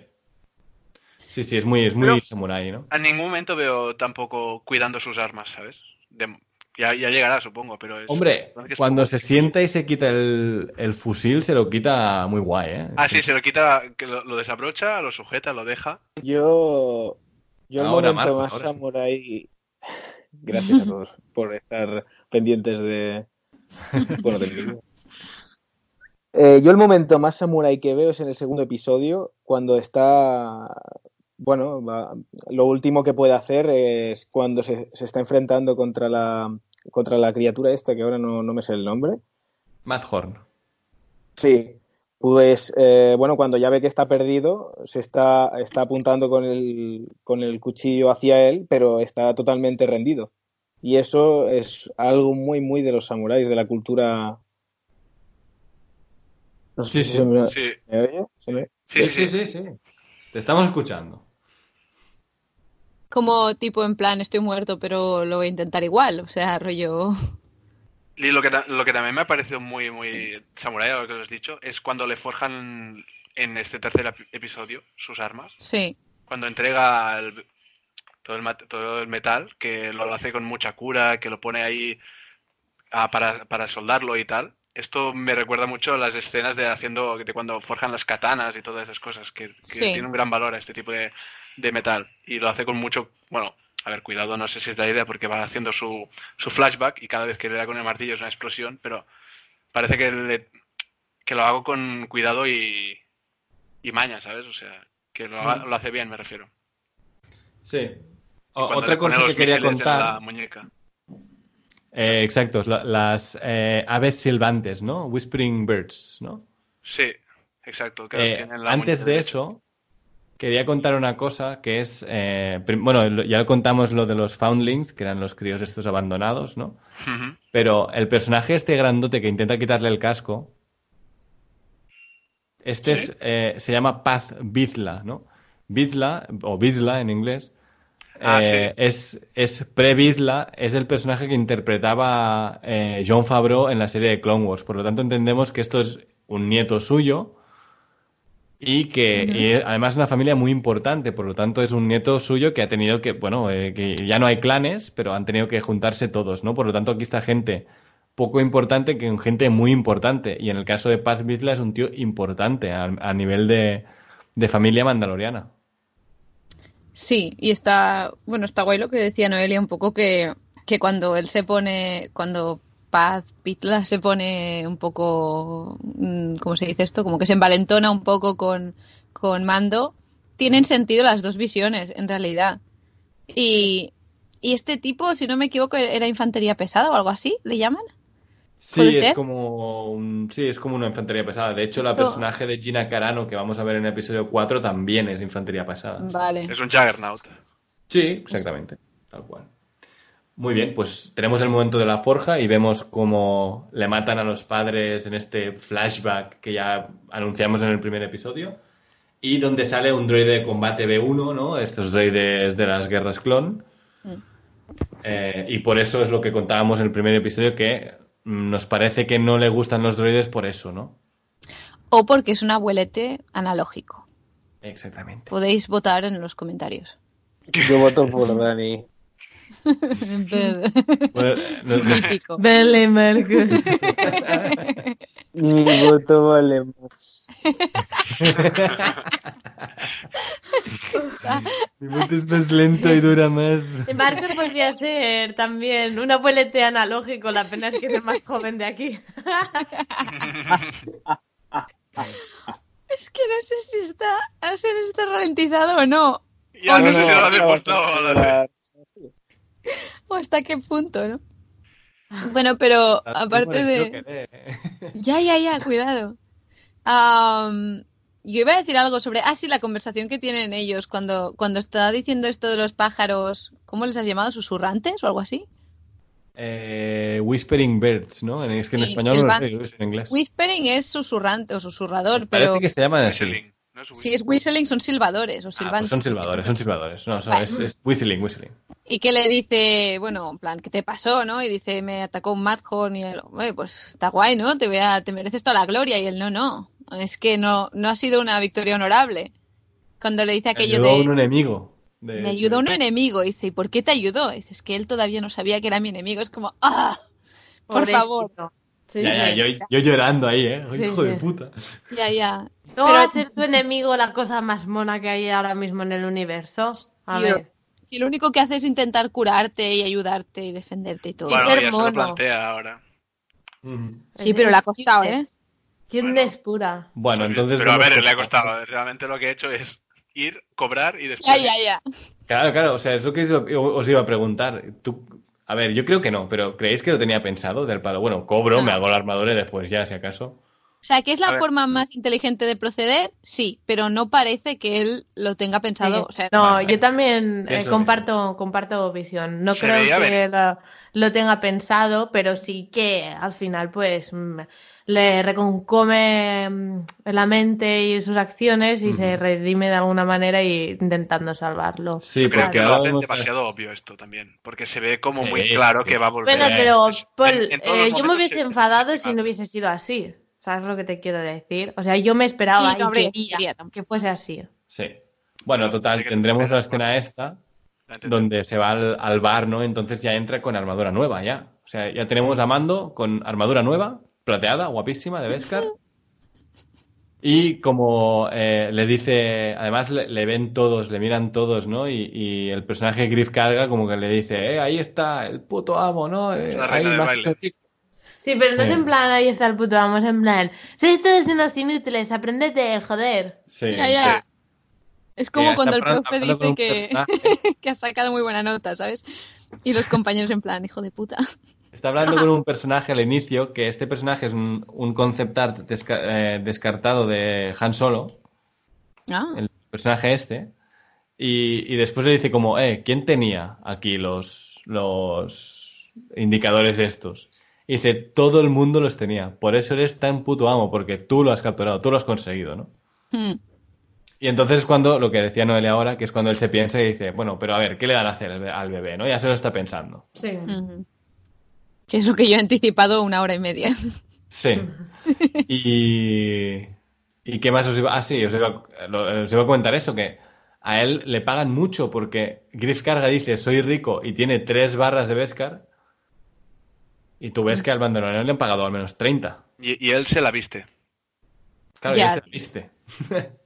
[SPEAKER 2] Sí, sí, es muy, es muy
[SPEAKER 5] Pero-
[SPEAKER 2] samurái, ¿no?
[SPEAKER 5] En ningún momento veo tampoco cuidando sus armas, ¿sabes? De- ya, ya llegará, supongo, pero es...
[SPEAKER 2] Hombre,
[SPEAKER 5] es
[SPEAKER 2] cuando se sienta y se quita el, el fusil, se lo quita muy guay, ¿eh?
[SPEAKER 5] Ah, sí, se lo quita, que lo, lo desabrocha, lo sujeta, lo deja.
[SPEAKER 4] Yo, yo el
[SPEAKER 2] Ahora,
[SPEAKER 4] momento
[SPEAKER 2] Marcos,
[SPEAKER 4] más
[SPEAKER 2] sí.
[SPEAKER 4] Gracias a todos por estar pendientes de. Bueno, del vídeo. Eh, yo el momento más samurái que veo es en el segundo episodio, cuando está. Bueno, va- lo último que puede hacer es cuando se, se está enfrentando contra la, contra la criatura esta, que ahora no, no me sé el nombre.
[SPEAKER 2] Matt Horn.
[SPEAKER 4] Sí, pues eh, bueno, cuando ya ve que está perdido, se está, está apuntando con el, con el cuchillo hacia él, pero está totalmente rendido. Y eso es algo muy, muy de los samuráis, de la cultura. No sé
[SPEAKER 2] Sí,
[SPEAKER 4] si
[SPEAKER 2] sí.
[SPEAKER 4] se me,
[SPEAKER 5] Sí,
[SPEAKER 4] ¿me oye? ¿Se me-
[SPEAKER 5] sí, sí. sí.
[SPEAKER 2] sí, sí. Te estamos escuchando.
[SPEAKER 3] Como tipo en plan, estoy muerto, pero lo voy a intentar igual. O sea, rollo.
[SPEAKER 5] Y lo que, lo que también me ha parecido muy, muy samurái, lo que os he dicho, es cuando le forjan en este tercer ep- episodio sus armas.
[SPEAKER 3] Sí.
[SPEAKER 5] Cuando entrega el- todo, el, todo el metal, que lo hace con mucha cura, que lo pone ahí ah, para, para soldarlo y tal. Esto me recuerda mucho a las escenas de haciendo, de cuando forjan las katanas y todas esas cosas, que, que
[SPEAKER 3] Sí.
[SPEAKER 5] tiene un gran valor a este tipo de, de metal. Y lo hace con mucho, bueno, a ver, cuidado, no sé si es la idea porque va haciendo su, su flashback y cada vez que le da con el martillo es una explosión, pero parece que, le- que lo hago con cuidado y, y maña, ¿sabes? O sea, que lo, ha- lo hace bien, me refiero.
[SPEAKER 2] Sí. O- otra cosa que quería
[SPEAKER 5] en la
[SPEAKER 2] contar.
[SPEAKER 5] muñeca.
[SPEAKER 2] Eh, exacto, la- las eh, aves silbantes, ¿no? Whispering Birds, ¿no?
[SPEAKER 5] Sí, exacto. que
[SPEAKER 2] Eh,
[SPEAKER 5] la
[SPEAKER 2] antes de eso, quería contar una cosa que es, eh, bueno, ya contamos lo de los foundlings, que eran los críos estos abandonados, ¿no? Pero el personaje este grandote que intenta quitarle el casco, este
[SPEAKER 5] ¿Sí?
[SPEAKER 2] es, eh, se llama Paz Bizla, ¿no? Bizla, o Bizla en inglés,
[SPEAKER 5] Ah,
[SPEAKER 2] eh, es, es pre-Bizla, es el personaje que interpretaba John Favreau en la serie de Clone Wars. Por lo tanto, entendemos que esto es un nieto suyo y que y además es una familia muy importante. Por lo tanto, es un nieto suyo que ha tenido que, bueno, eh, que ya no hay clanes, pero han tenido que juntarse todos, ¿no? Por lo tanto, aquí está gente poco importante que gente muy importante. Y en el caso de Paz Vizla es un tío importante a, a nivel de, de familia mandaloriana.
[SPEAKER 3] Sí, y está, bueno, está guay lo que decía Noelia un poco que, que cuando él se pone, cuando Paz Pitla se pone un poco, mm, ¿cómo se dice esto? Como que se envalentona un poco con, con Mando, tienen sentido las dos visiones, en realidad. Y, y este tipo, si no me equivoco, era infantería pesada o algo así, ¿le llaman?
[SPEAKER 2] Sí,
[SPEAKER 3] ¿Puede
[SPEAKER 2] es
[SPEAKER 3] ser?
[SPEAKER 2] como un- sí, es como una infantería pesada. De hecho, la
[SPEAKER 3] Esto-
[SPEAKER 2] personaje de Gina Carano que vamos a ver en el episodio 4 también es infantería pesada.
[SPEAKER 3] Vale.
[SPEAKER 5] Es un Juggernaut.
[SPEAKER 2] Sí, exactamente, tal cual. Muy bien, pues tenemos el momento de la forja y vemos cómo le matan a los padres en este flashback que ya anunciamos en el primer episodio y donde sale un droide de combate B1, ¿no? Estos droides de las guerras clon.
[SPEAKER 3] Mm.
[SPEAKER 2] Eh, y por eso es lo que contábamos en el primer episodio que nos parece que no le gustan los droides por eso, ¿no?
[SPEAKER 3] O porque es un abuelete analógico.
[SPEAKER 2] Exactamente.
[SPEAKER 3] Podéis votar en los comentarios.
[SPEAKER 4] Yo voto por Dani.
[SPEAKER 6] Vele, Marcos.
[SPEAKER 4] Mi voto vale más.
[SPEAKER 2] Mi voto es más lento y dura más.
[SPEAKER 6] Marcos podría ser también un abuelete analógico, la pena es que es el más joven de aquí.
[SPEAKER 3] Es que no sé si está, no sé si está ralentizado o no.
[SPEAKER 5] Ya no,
[SPEAKER 4] No,
[SPEAKER 5] sé si lo has
[SPEAKER 4] no,
[SPEAKER 5] despostado
[SPEAKER 4] no,
[SPEAKER 5] o
[SPEAKER 3] hasta qué punto, ¿no? Bueno, pero aparte de... Ya, ya, ya, cuidado. Am, yo iba a decir algo sobre... Ah, sí, la conversación que tienen ellos cuando, cuando está diciendo esto de los pájaros... ¿Cómo les has llamado? ¿Susurrantes o algo así?
[SPEAKER 2] Eh, Whispering Birds, ¿no? En- Es que en
[SPEAKER 3] Sí,
[SPEAKER 2] español no lo sé, en inglés.
[SPEAKER 3] Whispering es susurrante o susurrador,
[SPEAKER 2] Parece
[SPEAKER 3] pero...
[SPEAKER 2] que se llaman así.
[SPEAKER 5] Whistling, ¿no es
[SPEAKER 3] Si es whistling son silbadores o
[SPEAKER 2] Ah,
[SPEAKER 3] silbantes.
[SPEAKER 2] pues son silbadores, son silbadores. No, son-
[SPEAKER 3] Vale.
[SPEAKER 2] es, es whistling, whistling.
[SPEAKER 3] Y que le dice, bueno, en plan, ¿qué te pasó, no? Y dice, me atacó un Madhorn y él, "Oye, pues está guay, ¿no? Te, voy a- te mereces toda la gloria. Y él, no, no, es que no, no ha sido una victoria honorable. Cuando le dice aquello
[SPEAKER 2] Ayudó a
[SPEAKER 3] de,
[SPEAKER 2] un enemigo. de-
[SPEAKER 3] me ayudó un enemigo. Dice, ¿y por qué te ayudó? Dice, es que él todavía no sabía que era mi enemigo. Es como, ¡ah! Por
[SPEAKER 6] Pobrecito.
[SPEAKER 3] favor.
[SPEAKER 6] Sí,
[SPEAKER 2] Ya, ya,
[SPEAKER 6] sí.
[SPEAKER 2] yo, yo llorando ahí, ¿eh? Ay,
[SPEAKER 6] Sí,
[SPEAKER 2] hijo de puta.
[SPEAKER 3] Ya, ya.
[SPEAKER 6] ¿No
[SPEAKER 3] Pero-
[SPEAKER 6] va a ser tu enemigo la cosa más mona que hay ahora mismo en el universo? A ver.
[SPEAKER 3] Y lo único que hace es intentar curarte y ayudarte y defenderte y todo.
[SPEAKER 5] Bueno,
[SPEAKER 6] ser
[SPEAKER 5] ya se lo
[SPEAKER 6] mono.
[SPEAKER 5] plantea ahora.
[SPEAKER 3] Sí, pero le ha costado, ¿eh?
[SPEAKER 6] ¿Quién
[SPEAKER 5] Bueno.
[SPEAKER 6] despura?
[SPEAKER 2] Bueno,
[SPEAKER 5] Pues
[SPEAKER 2] entonces.
[SPEAKER 5] Pero a ver, le ha costado. Realmente lo que he hecho es ir, cobrar y después.
[SPEAKER 3] Ya, ya, ya.
[SPEAKER 2] Claro, claro, o sea, es lo que os- os iba a preguntar. Tú, a ver, yo creo que no, pero ¿creéis que lo tenía pensado del palo? Bueno, cobro, me hago la armadura y después ya, si acaso.
[SPEAKER 3] O sea, que es
[SPEAKER 5] A
[SPEAKER 3] la
[SPEAKER 5] ver.
[SPEAKER 3] forma más inteligente de proceder, sí, pero no parece que él lo tenga pensado.
[SPEAKER 6] Sí.
[SPEAKER 3] O sea,
[SPEAKER 6] No,
[SPEAKER 2] Vale.
[SPEAKER 6] yo también eh, comparto, comparto visión. No
[SPEAKER 5] Se
[SPEAKER 6] creo que lo, lo tenga pensado, pero sí que al final, pues, mm, le reconcome mm, la mente y sus acciones y se redime de alguna manera y intentando salvarlo.
[SPEAKER 2] Sí,
[SPEAKER 5] creo
[SPEAKER 2] porque
[SPEAKER 5] que lo hacen demasiado obvio esto también. Porque se ve como muy
[SPEAKER 2] Sí,
[SPEAKER 5] claro
[SPEAKER 2] sí.
[SPEAKER 5] que va a volver.
[SPEAKER 6] Bueno, pero Paul,
[SPEAKER 5] en- en todos
[SPEAKER 6] eh, yo me hubiese
[SPEAKER 5] se-
[SPEAKER 6] enfadado si no hubiese sido así. ¿Sabes lo que te quiero decir? O sea, yo me esperaba
[SPEAKER 3] Sí, no tampoco.
[SPEAKER 6] que fuese así.
[SPEAKER 2] Sí. Bueno, total,
[SPEAKER 5] que
[SPEAKER 2] tendremos la escena esta donde se va al, al bar, ¿no? Entonces ya entra con armadura nueva, ya. O sea, ya tenemos a Mando con armadura nueva, plateada, guapísima, de Beskar. Y como eh, le dice, además le, le ven todos, le miran todos, ¿no? Y, y el personaje Griff carga como que le dice, eh, ahí está el puto amo, ¿no? Eh,
[SPEAKER 5] Es la reina del baile.
[SPEAKER 6] Sí, pero no es en plan, ahí está el puto, vamos en plan, sois todos unos inútiles, aprendete, joder.
[SPEAKER 2] Sí,
[SPEAKER 3] Ya, ya. Es como
[SPEAKER 2] Ya,
[SPEAKER 3] cuando el profe dice que, que ha sacado muy buena nota, ¿sabes? Y los compañeros en plan, hijo de puta.
[SPEAKER 2] Está hablando con un personaje al inicio, que este personaje es un, un concept art desca- eh, descartado de Han Solo,
[SPEAKER 3] Ah,
[SPEAKER 2] el personaje este, y, y después le dice como, eh, ¿quién tenía aquí los, los indicadores estos? Y dice, todo el mundo los tenía, por eso eres tan puto amo, porque tú lo has capturado, tú lo has conseguido, ¿no?
[SPEAKER 3] hmm.
[SPEAKER 2] Y entonces es cuando, lo que decía Noelia ahora, que es cuando él se piensa y dice, bueno, pero a ver, ¿qué le van a hacer al be- al bebé, no? Ya se lo está pensando.
[SPEAKER 6] Sí.
[SPEAKER 3] Que es lo que yo he anticipado una hora y media.
[SPEAKER 2] Sí. Y, ¿y qué más os iba? Ah, sí, os iba, lo- os iba a comentar eso, que a él le pagan mucho porque Griff Carga dice, soy rico y tiene tres barras de Beskar. Y tú ves que al bandoneón le han pagado al menos 30.
[SPEAKER 5] Y, y él se la viste.
[SPEAKER 2] Claro,
[SPEAKER 3] Ya.
[SPEAKER 2] ya se lo viste.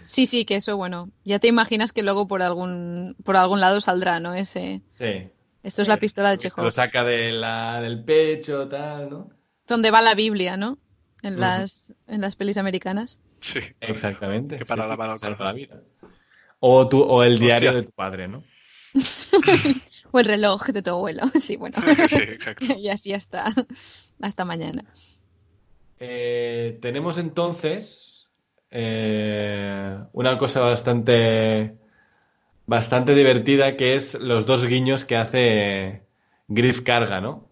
[SPEAKER 3] Sí, sí, que eso, bueno, ya te imaginas que luego por algún, por algún lado saldrá, ¿no? Ese,
[SPEAKER 2] Sí.
[SPEAKER 3] Esto es la pistola de Chekhov.
[SPEAKER 2] lo saca de la, del pecho, tal, ¿no?
[SPEAKER 3] Donde va la Biblia, ¿no? En las, en las pelis americanas.
[SPEAKER 5] Sí.
[SPEAKER 2] Exactamente.
[SPEAKER 5] Que para
[SPEAKER 2] sí,
[SPEAKER 5] la corazón.
[SPEAKER 2] la vida. O, tu, o el diario
[SPEAKER 5] Hostia.
[SPEAKER 2] de tu padre, ¿no?
[SPEAKER 3] O el reloj de tu abuelo. Sí, bueno.
[SPEAKER 5] sí, exacto.
[SPEAKER 3] y así hasta, hasta mañana.
[SPEAKER 2] Eh, tenemos entonces eh, una cosa bastante bastante divertida que es los dos guiños que hace Griff Carga, ¿no?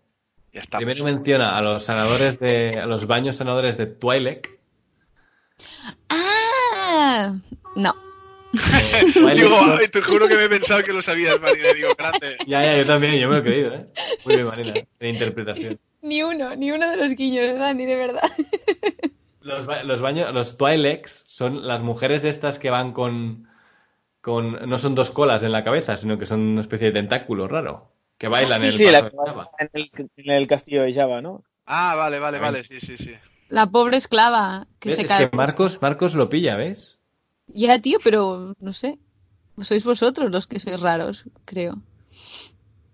[SPEAKER 5] Ya está.
[SPEAKER 2] Primero menciona a los sanadores de a los baños sanadores de Twi'lek.
[SPEAKER 3] ¡Ah! No.
[SPEAKER 2] Eh, Twi'lek
[SPEAKER 5] Digo,
[SPEAKER 2] son-
[SPEAKER 5] ay, te juro que me he pensado que lo sabías, Marina. Digo, grande.
[SPEAKER 2] Ya, ya, yo también, yo me lo he creído, ¿eh? Muy bien, Marina, de interpretación.
[SPEAKER 3] Ni uno, ni uno de los guiños, Dani, de verdad.
[SPEAKER 2] Los, ba- los baños, los Twi'leks son las mujeres estas que van con, con, no son dos colas en la cabeza, sino que son una especie de tentáculo raro, que bailan
[SPEAKER 4] Sí,
[SPEAKER 2] en el
[SPEAKER 4] sí, la
[SPEAKER 2] paso
[SPEAKER 4] que
[SPEAKER 2] de Java.
[SPEAKER 4] va en el, en el castillo de Java, ¿no?
[SPEAKER 5] Ah, vale, vale, vale, sí, sí, sí.
[SPEAKER 3] La pobre esclava que
[SPEAKER 2] ¿Ves?
[SPEAKER 3] se
[SPEAKER 2] Es
[SPEAKER 3] cae.
[SPEAKER 2] que Marcos, Marcos lo pilla, ¿ves?
[SPEAKER 3] Ya, tío, pero no sé. Sois vosotros los que sois raros, creo.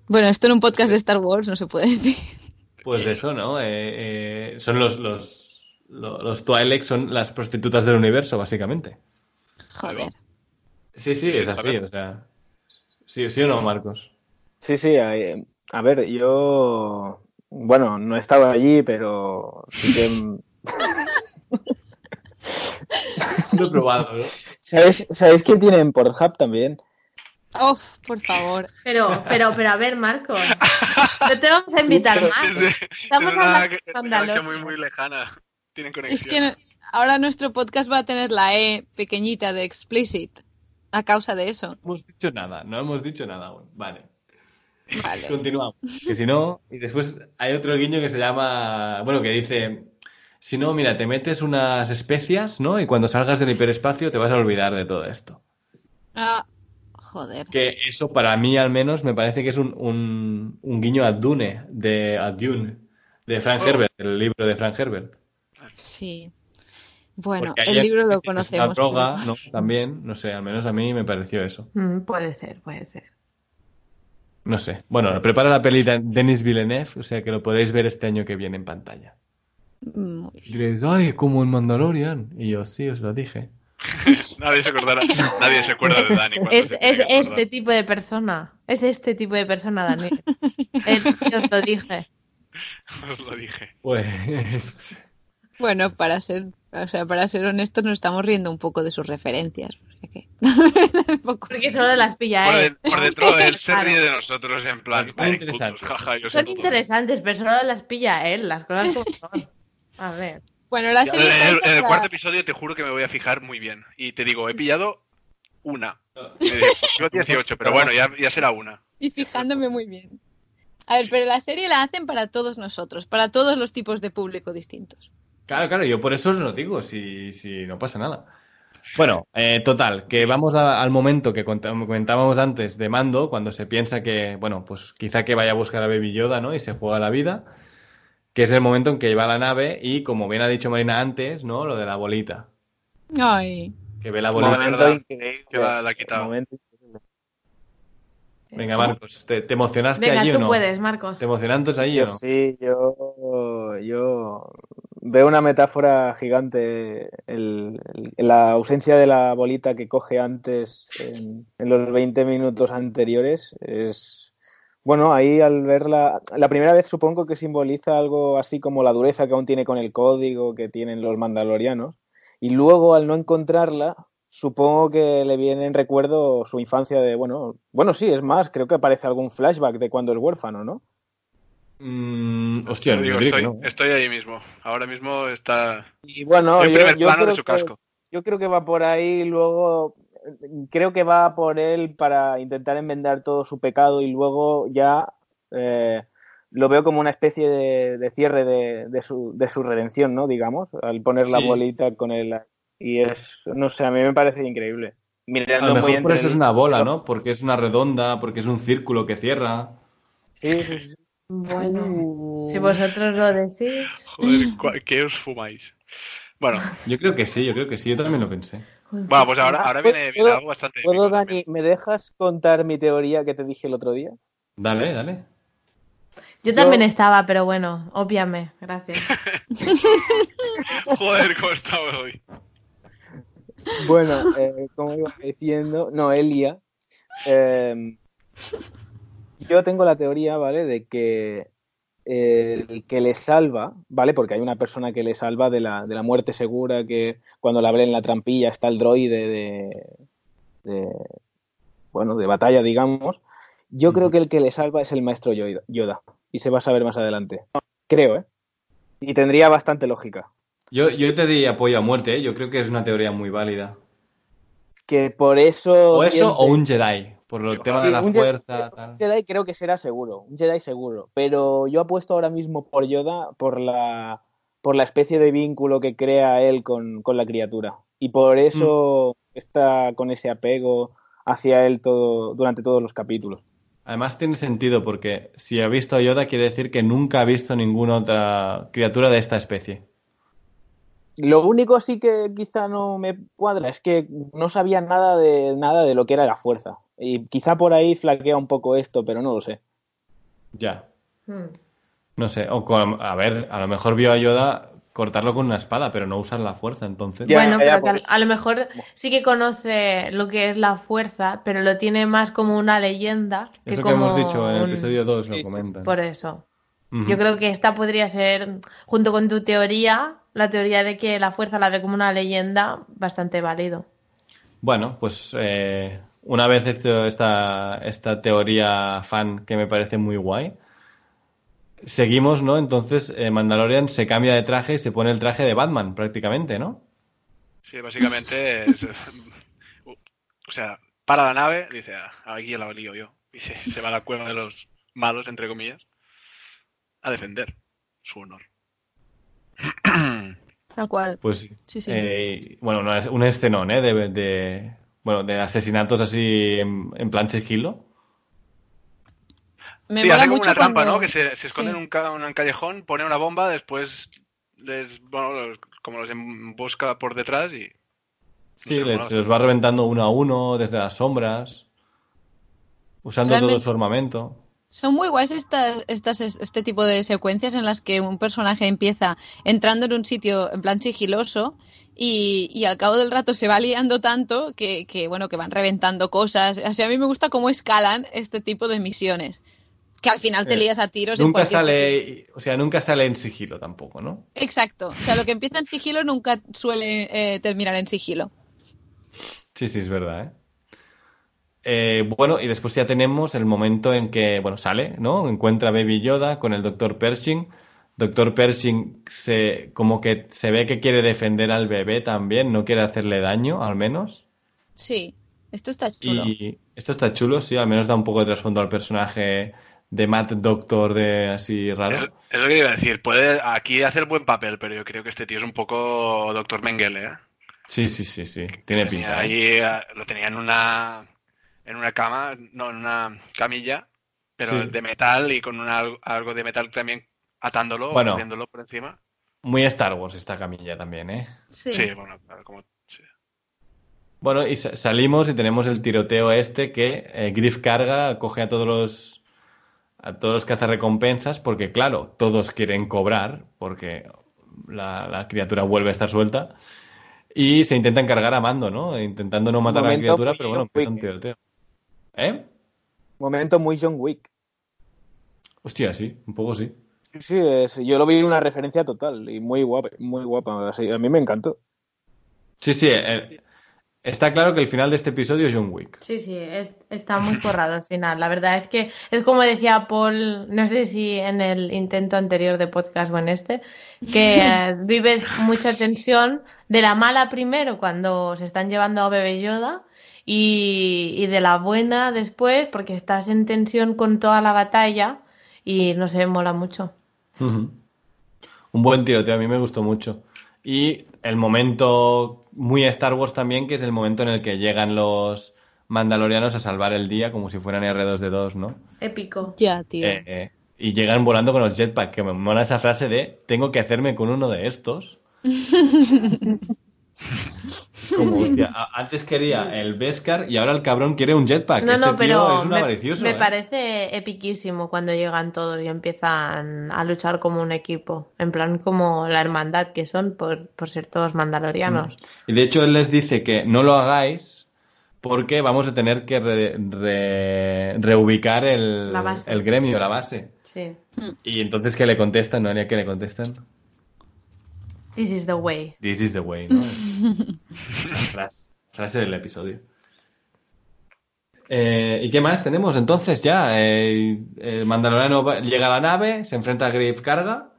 [SPEAKER 3] Bueno, esto en un podcast de Star Wars no se puede decir.
[SPEAKER 2] Pues eso, ¿no? Eh, eh, son los, los, los, los Twi'leks son las prostitutas del universo, básicamente.
[SPEAKER 3] Joder.
[SPEAKER 2] Sí, sí, es así, o sea. Sí, sí o no, Marcos.
[SPEAKER 4] Sí, sí, a, a ver, yo, bueno, no estaba allí, pero sí que...
[SPEAKER 2] Lo he probado, ¿no?
[SPEAKER 4] ¿Sabéis, ¿Sabéis que tienen Pornhub también?
[SPEAKER 3] Oh, por favor.
[SPEAKER 6] Pero, pero, pero a ver, Marcos. No te vamos a invitar más. Estamos
[SPEAKER 5] desde una
[SPEAKER 6] hablando de
[SPEAKER 5] galaxia
[SPEAKER 6] Mandalorian.
[SPEAKER 5] muy, muy lejana. Tienen
[SPEAKER 3] Es
[SPEAKER 5] conexión.
[SPEAKER 3] que no- ahora nuestro podcast va a tener la E pequeñita de explicit a causa de eso.
[SPEAKER 2] No hemos dicho nada, no hemos dicho nada aún. Vale,
[SPEAKER 3] Vale.
[SPEAKER 2] continuamos. Que si no, y después hay otro guiño que se llama, bueno, que dice, si no, mira, te metes unas especias, ¿no? Y cuando salgas del hiperespacio te vas a olvidar de todo esto.
[SPEAKER 3] Ah, joder.
[SPEAKER 2] Que eso para mí al menos me parece que es un, un, un guiño a Dune, de, a Dune, de Frank
[SPEAKER 5] Oh.
[SPEAKER 2] Herbert, el libro de Frank Herbert.
[SPEAKER 3] Sí. Bueno, el libro lo conocemos.
[SPEAKER 2] droga,
[SPEAKER 3] pero-
[SPEAKER 2] ¿no? También, no sé, al menos a mí me pareció eso.
[SPEAKER 6] Mm, puede ser, puede ser.
[SPEAKER 2] No sé. Bueno, prepara la pelita Denis Villeneuve, o sea que lo podréis ver este año que viene en pantalla.
[SPEAKER 3] Muy
[SPEAKER 2] Y diréis, ay, como en Mandalorian. Y yo, sí, os lo dije.
[SPEAKER 5] Nadie se acordará. Nadie se acuerda de Dani.
[SPEAKER 6] Es, este tipo de persona. Es este tipo de persona, Daniel. Él sí os lo dije.
[SPEAKER 5] Os lo dije.
[SPEAKER 2] Pues.
[SPEAKER 3] Bueno, para ser, o sea, para ser honestos, nos estamos riendo un poco de sus referencias. o sea que- un poco.
[SPEAKER 6] Porque solo las pilla
[SPEAKER 5] Por,
[SPEAKER 6] él.
[SPEAKER 5] de- por dentro él se
[SPEAKER 6] Claro.
[SPEAKER 5] ríe de nosotros en plan.
[SPEAKER 2] Son
[SPEAKER 5] "Ay,
[SPEAKER 2] interesantes.
[SPEAKER 5] putos, jaja, yo
[SPEAKER 6] Son
[SPEAKER 5] soy puto".
[SPEAKER 6] interesantes, pero solo las pilla él. Las cosas como son. A ver.
[SPEAKER 3] Bueno, la serie
[SPEAKER 5] En el, en el cuarto episodio te juro que me voy a fijar muy bien. Y te digo, he pillado una. Digo, yo 18, pero bueno, ya, ya será una.
[SPEAKER 3] y fijándome muy bien. A ver, pero la serie la hacen para todos nosotros, para todos los tipos de público distintos.
[SPEAKER 2] Claro, claro, yo por eso os lo digo, si, si no pasa nada. Bueno, eh, total, que vamos a- al momento que comentábamos antes de Mando, cuando se piensa que, bueno, pues quizá que vaya a buscar a Baby Yoda, ¿no? Y se juega la vida, que es el momento en que va a la nave y, como bien ha dicho Marina antes, ¿no? Lo de la bolita.
[SPEAKER 3] Ay,
[SPEAKER 2] Que ve la bolita.
[SPEAKER 5] verdad,
[SPEAKER 4] increíble.
[SPEAKER 5] que la- la ha quitado.
[SPEAKER 4] Momento increíble.
[SPEAKER 2] Venga, Marcos, ¿te, te emocionaste
[SPEAKER 6] Venga,
[SPEAKER 2] allí
[SPEAKER 6] tú
[SPEAKER 2] o no?
[SPEAKER 6] puedes, Marcos.
[SPEAKER 2] ¿Te emocionaste allí o
[SPEAKER 4] Yo
[SPEAKER 2] no?
[SPEAKER 4] sí, yo, yo veo una metáfora gigante la ausencia de la bolita que coge antes en, en los 20 minutos anteriores es bueno, ahí al verla, la primera vez supongo que simboliza algo así como la dureza que aún tiene con el código que tienen los mandalorianos y luego al no encontrarla supongo que le viene en recuerdo su infancia de bueno, bueno sí, es más, creo que aparece algún flashback de cuando es huérfano, ¿no?
[SPEAKER 2] Mm, hostia,
[SPEAKER 5] digo, estoy,
[SPEAKER 2] no.
[SPEAKER 5] estoy ahí mismo. Ahora mismo está
[SPEAKER 4] Y bueno,
[SPEAKER 5] en
[SPEAKER 4] yo,
[SPEAKER 5] primer
[SPEAKER 4] yo
[SPEAKER 5] plano de
[SPEAKER 4] creo
[SPEAKER 5] su
[SPEAKER 4] que-
[SPEAKER 5] casco.
[SPEAKER 4] yo creo que va por ahí, luego creo que va por él para intentar enmendar todo su pecado y luego ya eh, lo veo como una especie de, de cierre de, de su, de su redención, ¿no? Digamos, al poner la
[SPEAKER 2] Sí.
[SPEAKER 4] bolita con él. Y es, no sé, a mí me parece increíble.
[SPEAKER 2] A
[SPEAKER 4] Mirando
[SPEAKER 2] lo
[SPEAKER 4] muy
[SPEAKER 2] mejor por
[SPEAKER 4] entre
[SPEAKER 2] eso es una bola, ¿no? Porque es una redonda, porque es un círculo que cierra.
[SPEAKER 4] Sí, sí, sí.
[SPEAKER 6] Bueno, si vosotros lo decís.
[SPEAKER 5] Joder, ¿qué os fumáis? Bueno,
[SPEAKER 2] Yo creo que sí, yo creo que sí, yo también lo pensé.
[SPEAKER 5] bueno pues ahora, ahora
[SPEAKER 4] ¿Puedo-
[SPEAKER 5] viene, algo bastante
[SPEAKER 4] ¿Puedo,
[SPEAKER 5] épico
[SPEAKER 4] Dani,
[SPEAKER 5] también.
[SPEAKER 4] me dejas contar mi teoría que te dije el otro día?
[SPEAKER 2] Dale, dale.
[SPEAKER 6] Yo también estaba, pero bueno, óbviame, gracias.
[SPEAKER 5] Joder, cómo estamos hoy.
[SPEAKER 4] Bueno, eh, como iba diciendo, Noelia, eh, yo tengo la teoría, ¿vale? De que eh, el que le salva, ¿vale? Porque hay una persona que le salva de la, de la muerte segura, que cuando la abre en la trampilla está el droide de, de, bueno, de batalla, digamos. Yo creo que el que le salva es el maestro Yoda, Yoda, y se va a saber más adelante. Creo, ¿eh? Y tendría bastante lógica.
[SPEAKER 2] Yo, yo te di apoyo a muerte, ¿eh? Yo creo que es una teoría muy válida.
[SPEAKER 4] Que por eso...
[SPEAKER 2] O eso
[SPEAKER 4] siente-
[SPEAKER 2] o un Jedi, por el tema de la
[SPEAKER 4] un Jedi-
[SPEAKER 2] fuerza.
[SPEAKER 4] Un. Jedi creo que será seguro, un Jedi seguro, pero yo apuesto ahora mismo por Yoda por la por la especie de vínculo que crea él con, con la criatura. Y por eso está con ese apego hacia él todo, durante todos los capítulos.
[SPEAKER 2] Además tiene sentido porque si ha visto a Yoda quiere decir que nunca ha visto ninguna otra criatura de esta especie.
[SPEAKER 4] Lo único sí que quizá no me cuadra es que no sabía nada de nada de lo que era la fuerza. Y quizá por ahí flaquea un poco esto, pero no lo sé.
[SPEAKER 2] Ya.
[SPEAKER 6] Hmm.
[SPEAKER 2] No sé. O con- a ver, a lo mejor vio a Yoda cortarlo con una espada, pero no usar la fuerza, entonces.
[SPEAKER 4] Ya,
[SPEAKER 6] bueno, pero que
[SPEAKER 4] porque-
[SPEAKER 6] a, lo mejor sí que conoce lo que es la fuerza, pero lo tiene más como una leyenda que
[SPEAKER 2] Eso que
[SPEAKER 6] como
[SPEAKER 2] hemos dicho en el
[SPEAKER 6] un-
[SPEAKER 2] episodio 2
[SPEAKER 4] Sí,
[SPEAKER 2] lo
[SPEAKER 4] sí, sí.
[SPEAKER 2] comentan.
[SPEAKER 6] Por eso. Yo creo que esta podría ser, junto con tu teoría, la teoría de que la fuerza la ve como una leyenda, bastante válido.
[SPEAKER 2] Bueno, pues eh, una vez esto, esta, esta teoría fan que me parece muy guay, seguimos, ¿no? Entonces eh, Mandalorian se cambia de traje y se pone el traje de Batman prácticamente, ¿no?
[SPEAKER 5] Sí, básicamente es, o sea, para la nave, dice, "Ah, aquí la lío yo. Y se, se va a la cueva de los malos, entre comillas, a defender su honor.
[SPEAKER 3] Tal cual.
[SPEAKER 2] Pues sí.
[SPEAKER 3] Sí.
[SPEAKER 2] Eh, bueno, no, es un escenón, ¿eh? De, de- bueno, de asesinatos así en, en plan sigilo.
[SPEAKER 3] Me
[SPEAKER 5] sí, hace como
[SPEAKER 3] mucho
[SPEAKER 5] una trampa,
[SPEAKER 3] cuando-
[SPEAKER 5] ¿no? Que se, se esconde
[SPEAKER 3] Sí.
[SPEAKER 5] en, un, ca- en un callejón, pone una bomba, después les, bueno, los- como los embosca por detrás y...
[SPEAKER 2] Sí, les- se los va reventando uno a uno desde las sombras, usando todo su armamento.
[SPEAKER 3] Son muy guays estas, estas, este tipo de secuencias en las que un personaje empieza entrando en un sitio en plan sigiloso y, y al cabo del rato se va liando tanto que, que, bueno, que van reventando cosas. O sea, a mí me gusta cómo escalan este tipo de misiones. Que al final te
[SPEAKER 2] Eh,
[SPEAKER 3] lías a tiros
[SPEAKER 2] Nunca sale, o sea, nunca sale en sigilo tampoco, ¿no?
[SPEAKER 3] Exacto. O sea, lo que empieza en sigilo nunca suele eh, terminar en sigilo.
[SPEAKER 2] Sí, sí, es verdad, ¿eh? Eh, bueno, y después ya tenemos el momento en que, bueno, sale, ¿no? Encuentra a Baby Yoda con el Dr. Pershing. Dr. Pershing se, como que se ve que quiere defender al bebé también, no quiere hacerle daño, al menos.
[SPEAKER 3] Sí, esto está chulo.
[SPEAKER 2] Y esto está chulo, sí, al menos da un poco de trasfondo al personaje de Matt Doctor de así raro.
[SPEAKER 5] Es, es lo que iba a decir, puede aquí hacer buen papel, pero yo creo que este tío es un poco Doctor Mengele, ¿eh?
[SPEAKER 2] Sí, sí, sí, sí, tiene
[SPEAKER 5] Tenía
[SPEAKER 2] pinta. ¿eh?
[SPEAKER 5] ahí, eh, lo tenía en una en una cama, no, en una camilla, pero
[SPEAKER 2] Sí.
[SPEAKER 5] de metal y con una- algo de metal también atándolo,
[SPEAKER 2] Bueno.
[SPEAKER 5] poniéndolo por encima.
[SPEAKER 2] Muy Star Wars esta camilla también, ¿eh?
[SPEAKER 3] Sí.
[SPEAKER 5] Sí, bueno, claro, como sí.
[SPEAKER 2] Bueno, y sa- salimos y tenemos el tiroteo este que eh, Griff carga, coge a todos los a todos los cazarrecompensas, porque claro, todos quieren cobrar, porque la, la criatura vuelve a estar suelta. Y se intentan cargar a Mando, ¿no? Intentando no matar a la criatura, pero bueno, empieza un tiroteo. ¿Eh?
[SPEAKER 4] Momento muy John Wick.
[SPEAKER 2] Hostia, sí, un poco sí.
[SPEAKER 4] Sí, sí, es- yo lo vi una referencia total y muy guapa, muy guapa. así, a mí me encantó.
[SPEAKER 2] Sí, sí, eh, está claro que el final de este episodio es John Wick.
[SPEAKER 6] Sí, sí, es- está muy forrado al final. La verdad es que es como decía Paul, no sé si en el intento anterior de podcast o en este, que eh, vives mucha tensión de la mala primero cuando se están llevando a Bebé Yoda y, y de la buena después porque estás en tensión con toda la batalla y no sé, mola mucho.
[SPEAKER 2] Un buen tiroteo, a mí me gustó mucho. Y el momento muy Star Wars también, que es el momento en el que llegan los mandalorianos a salvar el día, como si fueran R2D2, ¿no?
[SPEAKER 6] Épico.
[SPEAKER 3] Ya, tío.
[SPEAKER 2] Eh, eh, y llegan volando con los jetpack, que me mola esa frase de tengo que hacerme con uno de estos. Como, hostia, a- antes quería el Beskar y ahora el cabrón quiere un jetpack.
[SPEAKER 6] No,
[SPEAKER 2] este
[SPEAKER 6] no,
[SPEAKER 2] tío
[SPEAKER 6] pero
[SPEAKER 2] es un avaricioso,
[SPEAKER 6] me
[SPEAKER 2] ¿eh?
[SPEAKER 6] parece epiquísimo cuando llegan todos y empiezan a luchar como un equipo, en plan como la hermandad que son por, por ser todos mandalorianos.
[SPEAKER 2] Y de hecho él les dice que no lo hagáis porque vamos a tener que re- re- reubicar el, el gremio, la base.
[SPEAKER 6] Sí.
[SPEAKER 2] Y entonces que le contestan, ¿no? ¿Qué le contestan?
[SPEAKER 6] This is the way.
[SPEAKER 2] This is the way, ¿no? Frase, frase del episodio. Eh, ¿Y qué más tenemos entonces ya? Eh, el Mandaloriano va- llega a la nave, se enfrenta a Grave Carga,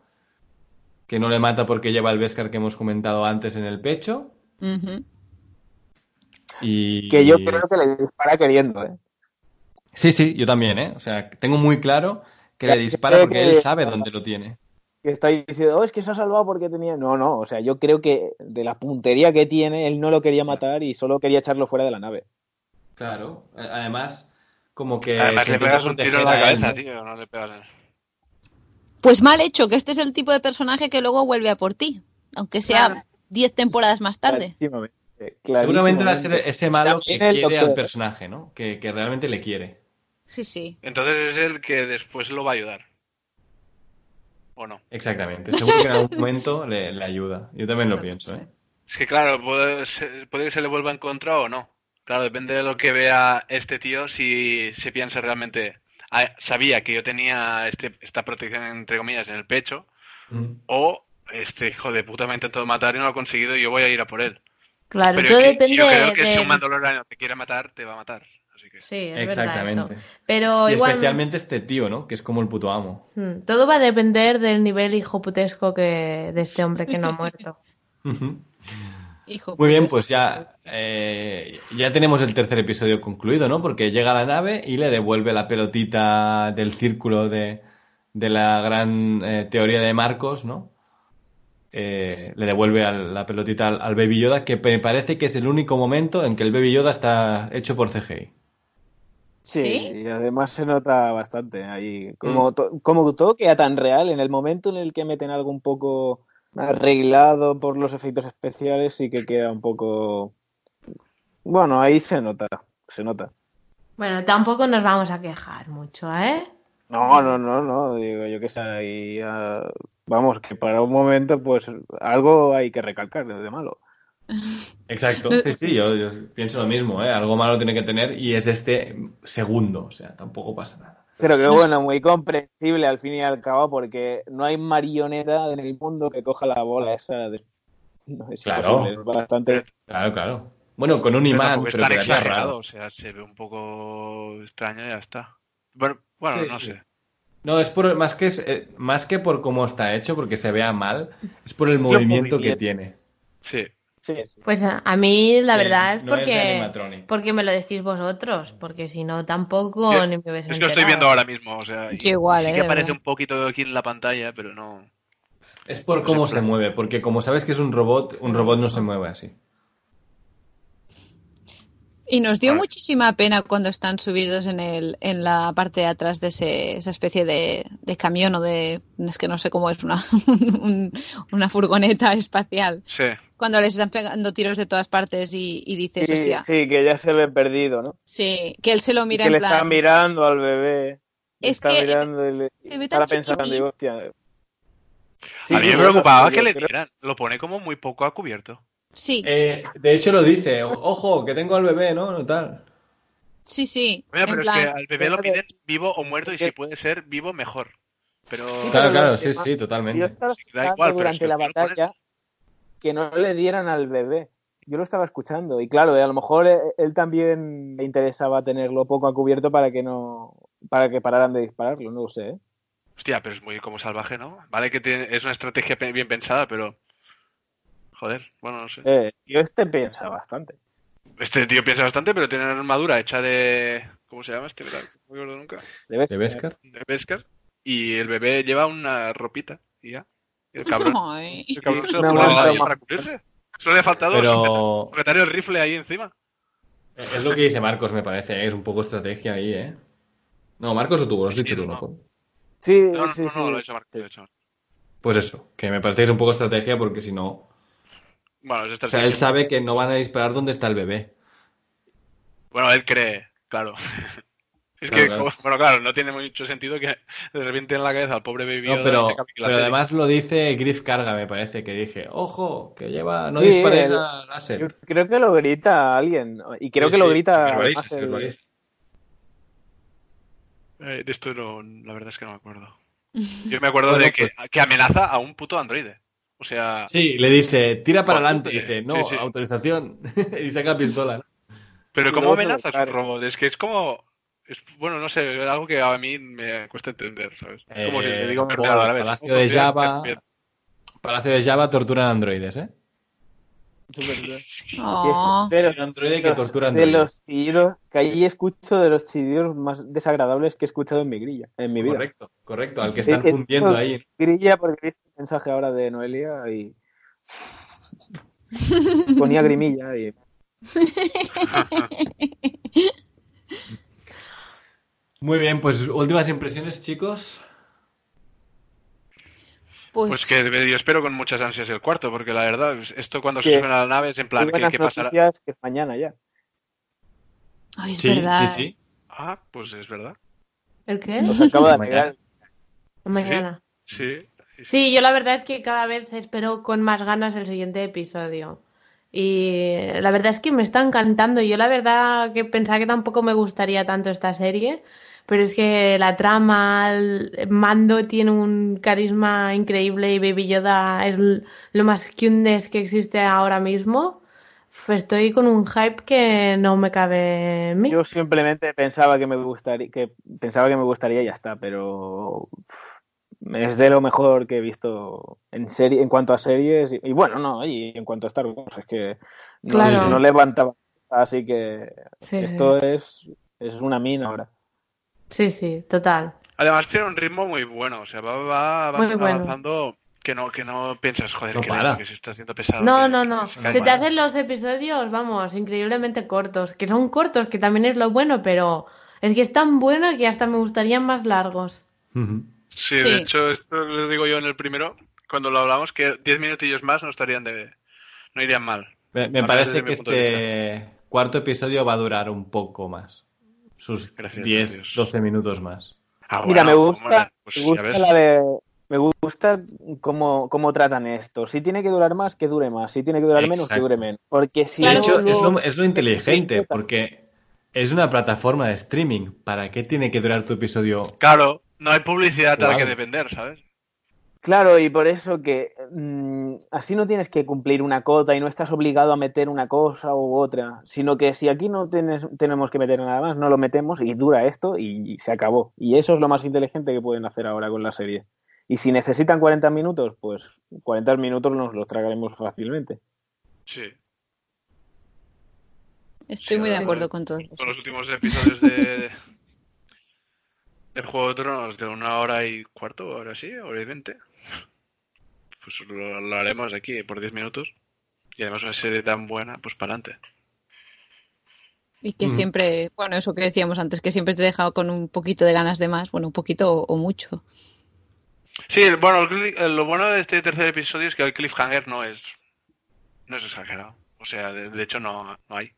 [SPEAKER 2] que no le mata porque lleva el Beskar que hemos comentado antes en el pecho. Y...
[SPEAKER 4] Que yo creo que le dispara queriendo, ¿eh?
[SPEAKER 2] Sí, sí, yo también, ¿eh? O sea, tengo muy claro que le dispara porque
[SPEAKER 4] que-
[SPEAKER 2] él sabe dónde lo tiene.
[SPEAKER 4] Que está diciendo, oh, es que se ha salvado porque tenía. No, no, o sea, yo creo que de la puntería que tiene, él no lo quería matar y solo quería echarlo fuera de la nave.
[SPEAKER 2] Claro, además, como que.
[SPEAKER 5] Además,
[SPEAKER 2] se
[SPEAKER 5] le pegas un tiro en la
[SPEAKER 2] él,
[SPEAKER 5] cabeza,
[SPEAKER 2] ¿no?
[SPEAKER 5] tío. No le pegas en-
[SPEAKER 3] Pues mal hecho, que este es el tipo de personaje que luego vuelve a por ti, aunque sea
[SPEAKER 6] Claro.
[SPEAKER 3] 10 temporadas más tarde.
[SPEAKER 4] Clarísimamente,
[SPEAKER 2] Seguramente va a ser ese malo que
[SPEAKER 4] También
[SPEAKER 2] quiere al personaje, ¿no? Que, que realmente le quiere.
[SPEAKER 3] Sí, sí.
[SPEAKER 5] Entonces es el que después lo va a ayudar. ¿O no?
[SPEAKER 2] Exactamente. Seguro que en algún momento le, le ayuda. Yo también lo pienso, ¿eh?
[SPEAKER 5] Es que claro, puede, ser- puede que se le vuelva en contra o no. Claro, depende de lo que vea este tío, si se piensa realmente, "Ah, sabía que yo tenía este, esta protección entre comillas en el pecho,
[SPEAKER 2] Mm.
[SPEAKER 5] o este hijo de puta me ha intentado matar y no lo ha conseguido y yo voy a ir a por él.
[SPEAKER 6] Claro,
[SPEAKER 5] Pero
[SPEAKER 6] todo
[SPEAKER 5] que-
[SPEAKER 6] depende
[SPEAKER 5] yo creo que
[SPEAKER 6] de...
[SPEAKER 5] si un mandaloriano te quiere matar, te va a matar.
[SPEAKER 6] Sí, es
[SPEAKER 2] Exactamente.
[SPEAKER 6] verdad esto. Pero
[SPEAKER 2] Y
[SPEAKER 6] igual...
[SPEAKER 2] especialmente este tío, ¿no? Que es como el puto amo.
[SPEAKER 6] Mm, Todo va a depender del nivel hijoputesco que de este hombre que no ha muerto.
[SPEAKER 3] Hijo,
[SPEAKER 2] Muy bien, pues ya, eh, ya tenemos el tercer episodio concluido, ¿no? Porque llega la nave y le devuelve la pelotita del círculo de, de la gran eh, teoría de Marcos, ¿no? Eh, le devuelve al- la pelotita al, al Baby Yoda, que me parece que es el único momento en que el Baby Yoda está hecho por CGI.
[SPEAKER 4] Sí,
[SPEAKER 3] ¿Sí?
[SPEAKER 4] y además se nota bastante ahí.
[SPEAKER 2] Mm.
[SPEAKER 4] Como, to- como todo queda tan real, en el momento en el que meten algo un poco arreglado por los efectos especiales, sí que queda un poco. Bueno, ahí se nota, se nota.
[SPEAKER 6] Bueno, tampoco nos vamos a quejar mucho, ¿eh?
[SPEAKER 4] No, no, no, no, digo yo que sé, ahí, ah, vamos, que para un momento, pues algo hay que recalcar de malo.
[SPEAKER 2] Exacto, sí, sí, yo, yo pienso lo mismo, ¿eh? Algo malo tiene que tener y es este segundo, o sea, tampoco pasa nada.
[SPEAKER 4] Pero que
[SPEAKER 3] No
[SPEAKER 4] bueno, muy comprensible al fin y al cabo, porque no hay marioneta en el mundo que coja la bola esa. De... No, es
[SPEAKER 2] Claro.
[SPEAKER 4] bastante.
[SPEAKER 2] Claro, claro. Bueno, con un
[SPEAKER 5] Pero
[SPEAKER 2] imán, pero
[SPEAKER 5] tan
[SPEAKER 2] quedaría
[SPEAKER 5] exagerado,
[SPEAKER 2] raro.
[SPEAKER 5] o sea, se ve un poco extraño y ya está. Bueno, bueno,
[SPEAKER 2] Sí,
[SPEAKER 5] no sé.
[SPEAKER 2] No, es por más que es, eh, más que por cómo está hecho, porque se vea mal, es por el
[SPEAKER 4] los
[SPEAKER 2] movimiento que tiene.
[SPEAKER 5] Sí.
[SPEAKER 4] Sí, sí.
[SPEAKER 6] Pues a, a mí la verdad es
[SPEAKER 2] no es de
[SPEAKER 6] porque, porque me lo decís vosotros, porque si no tampoco
[SPEAKER 5] Yo-
[SPEAKER 6] ni me hubiese
[SPEAKER 5] Es que lo estoy viendo ahora mismo, o sea, y
[SPEAKER 3] Yo igual,
[SPEAKER 5] sí
[SPEAKER 3] eh,
[SPEAKER 5] que aparece
[SPEAKER 3] verdad.
[SPEAKER 5] un poquito aquí en la pantalla, pero no.
[SPEAKER 2] Es por
[SPEAKER 5] No
[SPEAKER 2] cómo se mueve, porque como sabes que es un robot, un robot no se mueve así.
[SPEAKER 3] Y nos dio muchísima pena cuando están subidos en el, en la parte de atrás de ese- esa especie de, de camión o de, es que no sé cómo es, una, un- una furgoneta espacial.
[SPEAKER 5] Sí.
[SPEAKER 3] Cuando les están pegando tiros de todas partes y, y dices,
[SPEAKER 4] Sí,
[SPEAKER 3] hostia,
[SPEAKER 4] sí, que ya se ve perdido, ¿no?
[SPEAKER 3] sí, que él se lo
[SPEAKER 4] Y
[SPEAKER 3] mira
[SPEAKER 4] que
[SPEAKER 3] en
[SPEAKER 4] le está mirando al bebé.
[SPEAKER 3] Es
[SPEAKER 4] está
[SPEAKER 3] que
[SPEAKER 4] mirando y le-
[SPEAKER 3] se ve
[SPEAKER 4] estará
[SPEAKER 3] tan
[SPEAKER 4] pensando, digo, hostia. Sí,
[SPEAKER 5] a mí
[SPEAKER 4] sí,
[SPEAKER 5] me preocupaba que le dieran. Lo pone como muy poco a cubierto.
[SPEAKER 3] Sí,
[SPEAKER 2] Eh, de hecho lo dice, ojo, que tengo al bebé, ¿no? No tal.
[SPEAKER 3] sí, sí,
[SPEAKER 5] Mira,
[SPEAKER 3] en
[SPEAKER 5] pero es que al bebé lo piden vivo o muerto y si puede ser vivo, mejor. Pero.
[SPEAKER 4] Sí,
[SPEAKER 2] Claro, claro, sí, sí,
[SPEAKER 4] Yo
[SPEAKER 2] totalmente.
[SPEAKER 4] estaba
[SPEAKER 5] Sí, da
[SPEAKER 4] escuchando
[SPEAKER 5] igual, pero
[SPEAKER 4] durante la batalla que no le dieran al bebé. Yo lo estaba escuchando y claro, a lo mejor eh, él también le interesaba tenerlo poco a cubierto para que no para que pararan de dispararlo, no lo sé. ¿eh?
[SPEAKER 5] Hostia, pero es muy como salvaje, ¿no? Vale que tiene- es una estrategia bien pensada, pero. Joder, bueno, no sé.
[SPEAKER 4] Eh, yo este piensa bastante.
[SPEAKER 5] Este tío piensa bastante, pero tiene una armadura hecha de. ¿Cómo se llama este metal? No me acuerdo nunca.
[SPEAKER 2] ¿De Beskar?
[SPEAKER 5] De Beskar. Y el bebé lleva una ropita y ya. Y el cabrón,
[SPEAKER 3] ay,
[SPEAKER 5] el cabrón se lo pone para cubrirse. Solo le ha faltado
[SPEAKER 2] Pero
[SPEAKER 5] sujetar el rifle ahí encima.
[SPEAKER 2] es lo que dice Marcos, me parece, ¿eh? es un poco estrategia ahí, ¿eh? No, Marcos o tú, lo has dicho tú, ¿no?
[SPEAKER 5] No.
[SPEAKER 4] Sí,
[SPEAKER 5] No, no,
[SPEAKER 4] sí,
[SPEAKER 5] no,
[SPEAKER 4] sí.
[SPEAKER 5] no, lo he hecho Marco, lo he hecho Marco.
[SPEAKER 2] Pues eso, que me parece que es un poco estrategia porque si no...
[SPEAKER 5] Bueno, es
[SPEAKER 2] O sea, él sabe que no van a disparar donde está el bebé.
[SPEAKER 5] Bueno, él cree, claro. Es
[SPEAKER 2] Claro,
[SPEAKER 5] que,
[SPEAKER 2] claro.
[SPEAKER 5] como- bueno, claro, no tiene mucho sentido que le reviente en la cabeza al pobre Baby
[SPEAKER 2] No, pero, pero además lo dice Griff Carga, me parece, que dije, ojo, que lleva, no
[SPEAKER 4] Sí,
[SPEAKER 2] dispares
[SPEAKER 4] el-
[SPEAKER 2] a
[SPEAKER 4] Yo
[SPEAKER 2] láser.
[SPEAKER 4] creo que lo grita alguien y creo
[SPEAKER 2] Sí,
[SPEAKER 4] que lo grita el-.
[SPEAKER 5] Eh, de esto no, la verdad es que no me acuerdo. Yo me acuerdo
[SPEAKER 2] Bueno,
[SPEAKER 5] de que,
[SPEAKER 2] pues-
[SPEAKER 5] que amenaza a un puto androide. O sea,
[SPEAKER 2] Sí, le dice, tira para adelante, dice, no,
[SPEAKER 5] sí, sí.
[SPEAKER 2] autorización, y saca pistola. ¿no?
[SPEAKER 5] pero ¿cómo amenazas a robot? Es que es como... es- bueno, no sé, es algo que a mí me cuesta entender, ¿sabes? Es como si
[SPEAKER 2] Eh,
[SPEAKER 5] le digo a la vez.
[SPEAKER 2] Palacio de Java. Palacio de Java torturan androides, ¿eh?
[SPEAKER 4] Es.
[SPEAKER 3] Oh.
[SPEAKER 4] Es de los,
[SPEAKER 2] Un androide
[SPEAKER 4] de
[SPEAKER 2] que tortura
[SPEAKER 4] de los chillidos que ahí escucho de los chillidos más desagradables que he escuchado en mi grilla, en mi vida.
[SPEAKER 2] Correcto, correcto, al que están
[SPEAKER 4] he
[SPEAKER 2] fundiendo ahí.
[SPEAKER 4] Grilla porque he visto un mensaje ahora de Noelia y ponía grimilla y
[SPEAKER 2] Muy bien, pues últimas impresiones, chicos.
[SPEAKER 3] Pues,
[SPEAKER 5] Pues que yo espero con muchas ansias el cuarto, porque la verdad, esto cuando se suena a la nave es en plan, ¿qué, qué pasará?
[SPEAKER 4] noticias que es mañana ya.
[SPEAKER 3] ay, es
[SPEAKER 2] Sí,
[SPEAKER 3] verdad.
[SPEAKER 2] sí, sí.
[SPEAKER 5] Ah, pues es verdad.
[SPEAKER 6] ¿El qué?
[SPEAKER 4] De
[SPEAKER 2] Mañana.
[SPEAKER 5] Sí,
[SPEAKER 6] yo la verdad es que cada vez espero con más ganas el siguiente episodio. Y la verdad es que me está encantando. Yo la verdad que pensaba que tampoco me gustaría tanto esta serie, pero es que la trama, el Mando tiene un carisma increíble y Baby Yoda es lo más cute que existe ahora mismo. Estoy con un hype que no me cabe en mí.
[SPEAKER 4] Yo simplemente pensaba que me gustaría, que pensaba que me gustaría y ya está, pero es de lo mejor que he visto en serie, en cuanto a series y, y bueno, no, y en cuanto a Star Wars, es que no,
[SPEAKER 6] Claro.
[SPEAKER 4] no levantaba, así que
[SPEAKER 6] Sí,
[SPEAKER 4] esto es, es una mina ahora.
[SPEAKER 6] Sí, sí, total.
[SPEAKER 5] Además tiene un ritmo muy bueno, o sea, va, va
[SPEAKER 6] bueno.
[SPEAKER 5] avanzando que no, que no piensas, joder,
[SPEAKER 2] No
[SPEAKER 5] que,
[SPEAKER 2] para.
[SPEAKER 5] que se está haciendo pesado.
[SPEAKER 6] No,
[SPEAKER 5] que-
[SPEAKER 6] no, no.
[SPEAKER 5] se
[SPEAKER 6] te hacen los episodios, vamos, increíblemente cortos. Que son cortos, que también es lo bueno, pero es que es tan bueno que hasta me gustarían más largos.
[SPEAKER 5] Sí,
[SPEAKER 3] Sí.
[SPEAKER 5] de hecho, esto lo digo yo en el primero, cuando lo hablamos, que 10 minutillos más no estarían de... no irían mal.
[SPEAKER 2] Me, me parece que este cuarto episodio va a durar un poco más. Sus
[SPEAKER 5] Gracias a
[SPEAKER 2] 10,
[SPEAKER 5] Dios.
[SPEAKER 2] 12 minutos más.
[SPEAKER 5] Ah,
[SPEAKER 4] Mira, me gusta,
[SPEAKER 5] bueno, pues
[SPEAKER 4] me gusta
[SPEAKER 5] ves.
[SPEAKER 4] la de, me gusta cómo, cómo tratan esto. Si tiene que durar más, que dure más. Si tiene que durar menos, que dure menos. Porque si
[SPEAKER 2] De
[SPEAKER 3] Claro,
[SPEAKER 2] hecho, es lo, es lo inteligente, porque es una plataforma de streaming. ¿Para qué tiene que durar tu episodio?
[SPEAKER 5] Claro, no hay publicidad a la que
[SPEAKER 2] Claro.
[SPEAKER 5] depender, ¿sabes?
[SPEAKER 4] Claro, y por eso que mm, así no tienes que cumplir una cota y no estás obligado a meter una cosa u otra, sino que si aquí no tienes- tenemos que meter nada más, no lo metemos y dura esto y se acabó. Y eso es lo más inteligente que pueden hacer ahora con la serie. Y si necesitan 40 minutos, pues 40 minutos nos los tragaremos fácilmente.
[SPEAKER 5] Sí.
[SPEAKER 3] Estoy
[SPEAKER 5] Sí,
[SPEAKER 3] muy de acuerdo con todo.
[SPEAKER 5] Con los últimos episodios de... del Juego de Tronos de una hora y cuarto, ahora sí, hora y veinte. Pues lo, lo haremos aquí por 10 minutos. Y además una serie tan buena, pues para adelante.
[SPEAKER 3] Y que
[SPEAKER 2] Ujú.
[SPEAKER 3] siempre, bueno, eso que decíamos antes, que siempre te deja con un poquito de ganas de más, bueno, un poquito o, o mucho.
[SPEAKER 5] Sí, el- bueno, el lo bueno de este tercer episodio es que el cliffhanger no es no es exagerado. O sea, de, de hecho no, no hay.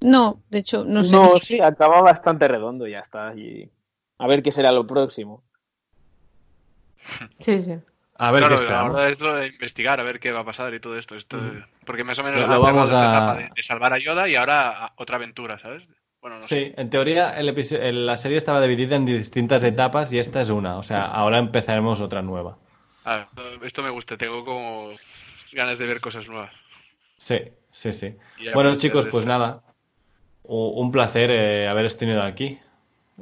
[SPEAKER 3] No, de hecho, no sé.
[SPEAKER 4] No, sí, acaba bastante redondo y ya está. Y a ver qué será lo próximo.
[SPEAKER 6] Sí, sí.
[SPEAKER 2] A ver
[SPEAKER 5] claro,
[SPEAKER 2] qué esperamos.
[SPEAKER 5] ahora es lo de investigar, a ver qué va a pasar y todo esto. esto Porque más o menos
[SPEAKER 2] Lo- vamos a-
[SPEAKER 5] etapa de, de salvar a Yoda y ahora otra aventura, ¿sabes? Bueno, no sé.
[SPEAKER 2] Sí, en teoría el la serie estaba dividida en distintas etapas y esta es una. O sea, ahora empezaremos otra nueva.
[SPEAKER 5] Ah, esto me gusta, tengo como ganas de ver cosas nuevas.
[SPEAKER 2] Sí, sí, sí. Bueno, chicos, pues
[SPEAKER 5] esta.
[SPEAKER 2] nada. Un placer eh, haberos tenido aquí.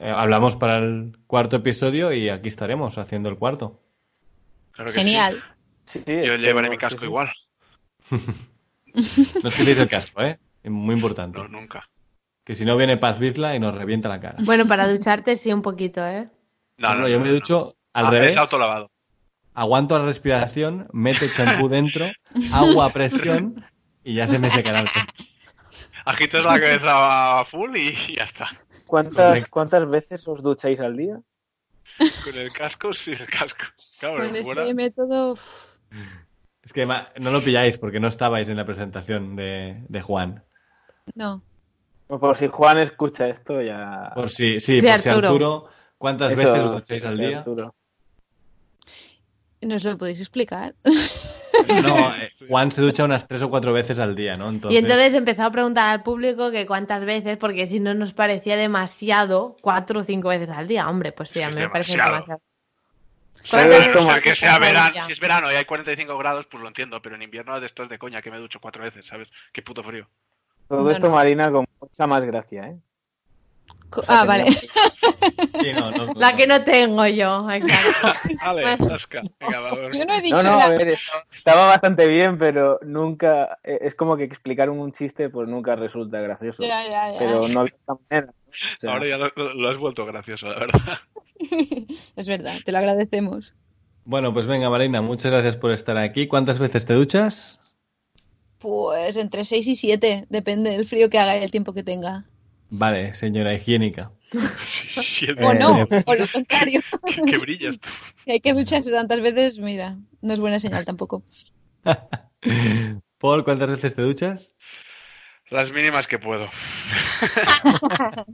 [SPEAKER 2] Eh, hablamos para el cuarto episodio y aquí estaremos haciendo el cuarto.
[SPEAKER 5] Claro que sí.
[SPEAKER 3] Genial.
[SPEAKER 4] Sí,
[SPEAKER 5] Yo llevaré mi casco
[SPEAKER 4] sí.
[SPEAKER 5] igual.
[SPEAKER 2] No os quitéis el casco, ¿eh? Es Muy importante.
[SPEAKER 5] No, nunca.
[SPEAKER 2] Que si no viene Paz Vizla y nos revienta la cara.
[SPEAKER 6] Bueno, para ducharte sí un poquito, ¿eh?
[SPEAKER 5] No,
[SPEAKER 2] No, no, yo me ducho al
[SPEAKER 5] Ah,
[SPEAKER 2] revés.
[SPEAKER 5] Es autolavado.
[SPEAKER 2] Aguanto la respiración, meto champú dentro, agua a presión y ya se me secará el pelo.
[SPEAKER 5] Agitas la cabeza a full y ya está.
[SPEAKER 4] ¿Cuántas. ¿Cuántas veces os ducháis al día?
[SPEAKER 5] Con el casco, sí, el casco. Claro,
[SPEAKER 3] Con
[SPEAKER 5] fuera.
[SPEAKER 3] este método.
[SPEAKER 2] Es que no lo pilláis porque no estabais en la presentación de, de Juan.
[SPEAKER 3] No.
[SPEAKER 4] Por si Juan escucha esto, ya.
[SPEAKER 2] Por si, sí,
[SPEAKER 6] Sí,
[SPEAKER 2] por si
[SPEAKER 6] Arturo.
[SPEAKER 2] ¿cuántas
[SPEAKER 4] Eso,
[SPEAKER 2] veces os ducháis al día?
[SPEAKER 4] Arturo.
[SPEAKER 3] ¿Nos lo podéis explicar?
[SPEAKER 2] No, eh, Juan se ducha unas tres o cuatro veces al día, ¿no? Entonces,
[SPEAKER 6] Y entonces empezó a preguntar al público que cuántas veces, porque si no nos parecía demasiado, cuatro o cinco veces al día. Hombre, pues sí, a mí
[SPEAKER 5] Es
[SPEAKER 6] me parece
[SPEAKER 5] demasiado.
[SPEAKER 6] demasiado.
[SPEAKER 4] Pero
[SPEAKER 6] ¿Cuántas
[SPEAKER 4] esto ma-
[SPEAKER 5] ser que sea verano, si es verano y hay 45 grados, pues lo entiendo, pero en invierno de estos de coña que me ducho cuatro veces, ¿sabes? Qué puto frío.
[SPEAKER 4] Todo
[SPEAKER 3] No,
[SPEAKER 4] esto,
[SPEAKER 3] no.
[SPEAKER 4] Marina, con mucha más gracia, ¿eh?
[SPEAKER 3] Ah, vale.
[SPEAKER 2] Sí, no, no,
[SPEAKER 6] La
[SPEAKER 2] no.
[SPEAKER 6] que no tengo yo.
[SPEAKER 5] Vale, Oscar. Venga.
[SPEAKER 3] Yo no he dicho
[SPEAKER 4] No, no, a
[SPEAKER 3] nada.
[SPEAKER 4] ver, estaba, estaba bastante bien, pero nunca. eh, Es como que explicar un chiste, pues nunca resulta gracioso.
[SPEAKER 3] Ya, ya, ya.
[SPEAKER 4] Pero no había otra manera. ¿no? O sea,
[SPEAKER 5] Ahora ya lo, lo has vuelto gracioso, la verdad.
[SPEAKER 3] Es verdad, te lo agradecemos.
[SPEAKER 2] Bueno, pues venga, Marina, muchas gracias por estar aquí. ¿Cuántas veces te duchas?
[SPEAKER 3] Pues entre 6 y 7, depende del frío que haga y el tiempo que tenga.
[SPEAKER 2] Vale, señora higiénica.
[SPEAKER 5] Sí,
[SPEAKER 3] O no,
[SPEAKER 2] Eh,
[SPEAKER 3] o lo contrario.
[SPEAKER 5] que, que brillas tú.
[SPEAKER 3] Si hay que ducharse tantas veces, mira, no es buena señal tampoco.
[SPEAKER 2] Paul, ¿cuántas veces te duchas?
[SPEAKER 5] Las mínimas que puedo.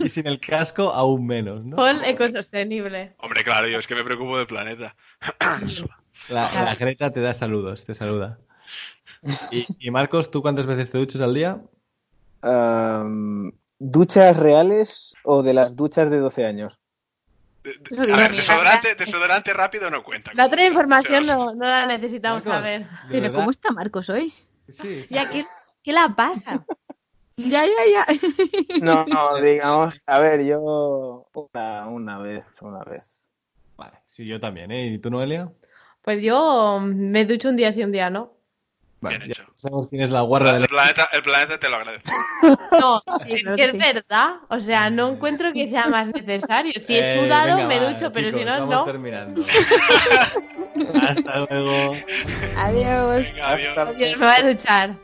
[SPEAKER 2] Y sin el casco, aún menos, ¿no?
[SPEAKER 6] Paul ecosostenible.
[SPEAKER 5] Hombre, claro, yo es que me preocupo del planeta.
[SPEAKER 2] La, la Greta te da saludos, te saluda. Y, y Marcos, ¿tú cuántas veces te duchas al día?
[SPEAKER 4] ¿Duchas reales o de las duchas de 12 años?
[SPEAKER 5] De- de-
[SPEAKER 3] Lo
[SPEAKER 5] a ver, desodorante, desodorante rápido no cuenta.
[SPEAKER 6] La otra información no, no la necesitamos
[SPEAKER 2] Marcos,
[SPEAKER 6] saber.
[SPEAKER 2] ¿de
[SPEAKER 3] Pero
[SPEAKER 2] verdad?
[SPEAKER 3] ¿cómo está Marcos hoy?
[SPEAKER 2] Sí, sí.
[SPEAKER 6] Ya, ¿qué, qué la pasa?
[SPEAKER 3] Ya, ya, ya.
[SPEAKER 4] No, no, digamos, a ver, yo una, una vez, una vez.
[SPEAKER 2] Vale, sí, yo también, ¿eh? ¿Y tú, Noelia?
[SPEAKER 6] Pues yo me ducho un día sí, un día no.
[SPEAKER 2] Vale,
[SPEAKER 5] Bien
[SPEAKER 2] ya
[SPEAKER 5] hecho.
[SPEAKER 2] sabemos quién es la guarra
[SPEAKER 5] el,
[SPEAKER 2] del...
[SPEAKER 5] planeta, el planeta te lo agradece.
[SPEAKER 6] No,
[SPEAKER 3] Sí,
[SPEAKER 6] es que es verdad. O sea, no encuentro que sea más necesario. Si he
[SPEAKER 2] Eh,
[SPEAKER 6] sudado,
[SPEAKER 2] venga,
[SPEAKER 6] me
[SPEAKER 2] va,
[SPEAKER 6] ducho, pero
[SPEAKER 2] chicos,
[SPEAKER 6] si no, no.
[SPEAKER 2] terminando. Hasta luego.
[SPEAKER 3] Adiós.
[SPEAKER 5] Venga, adiós.
[SPEAKER 6] Adiós, me voy a duchar.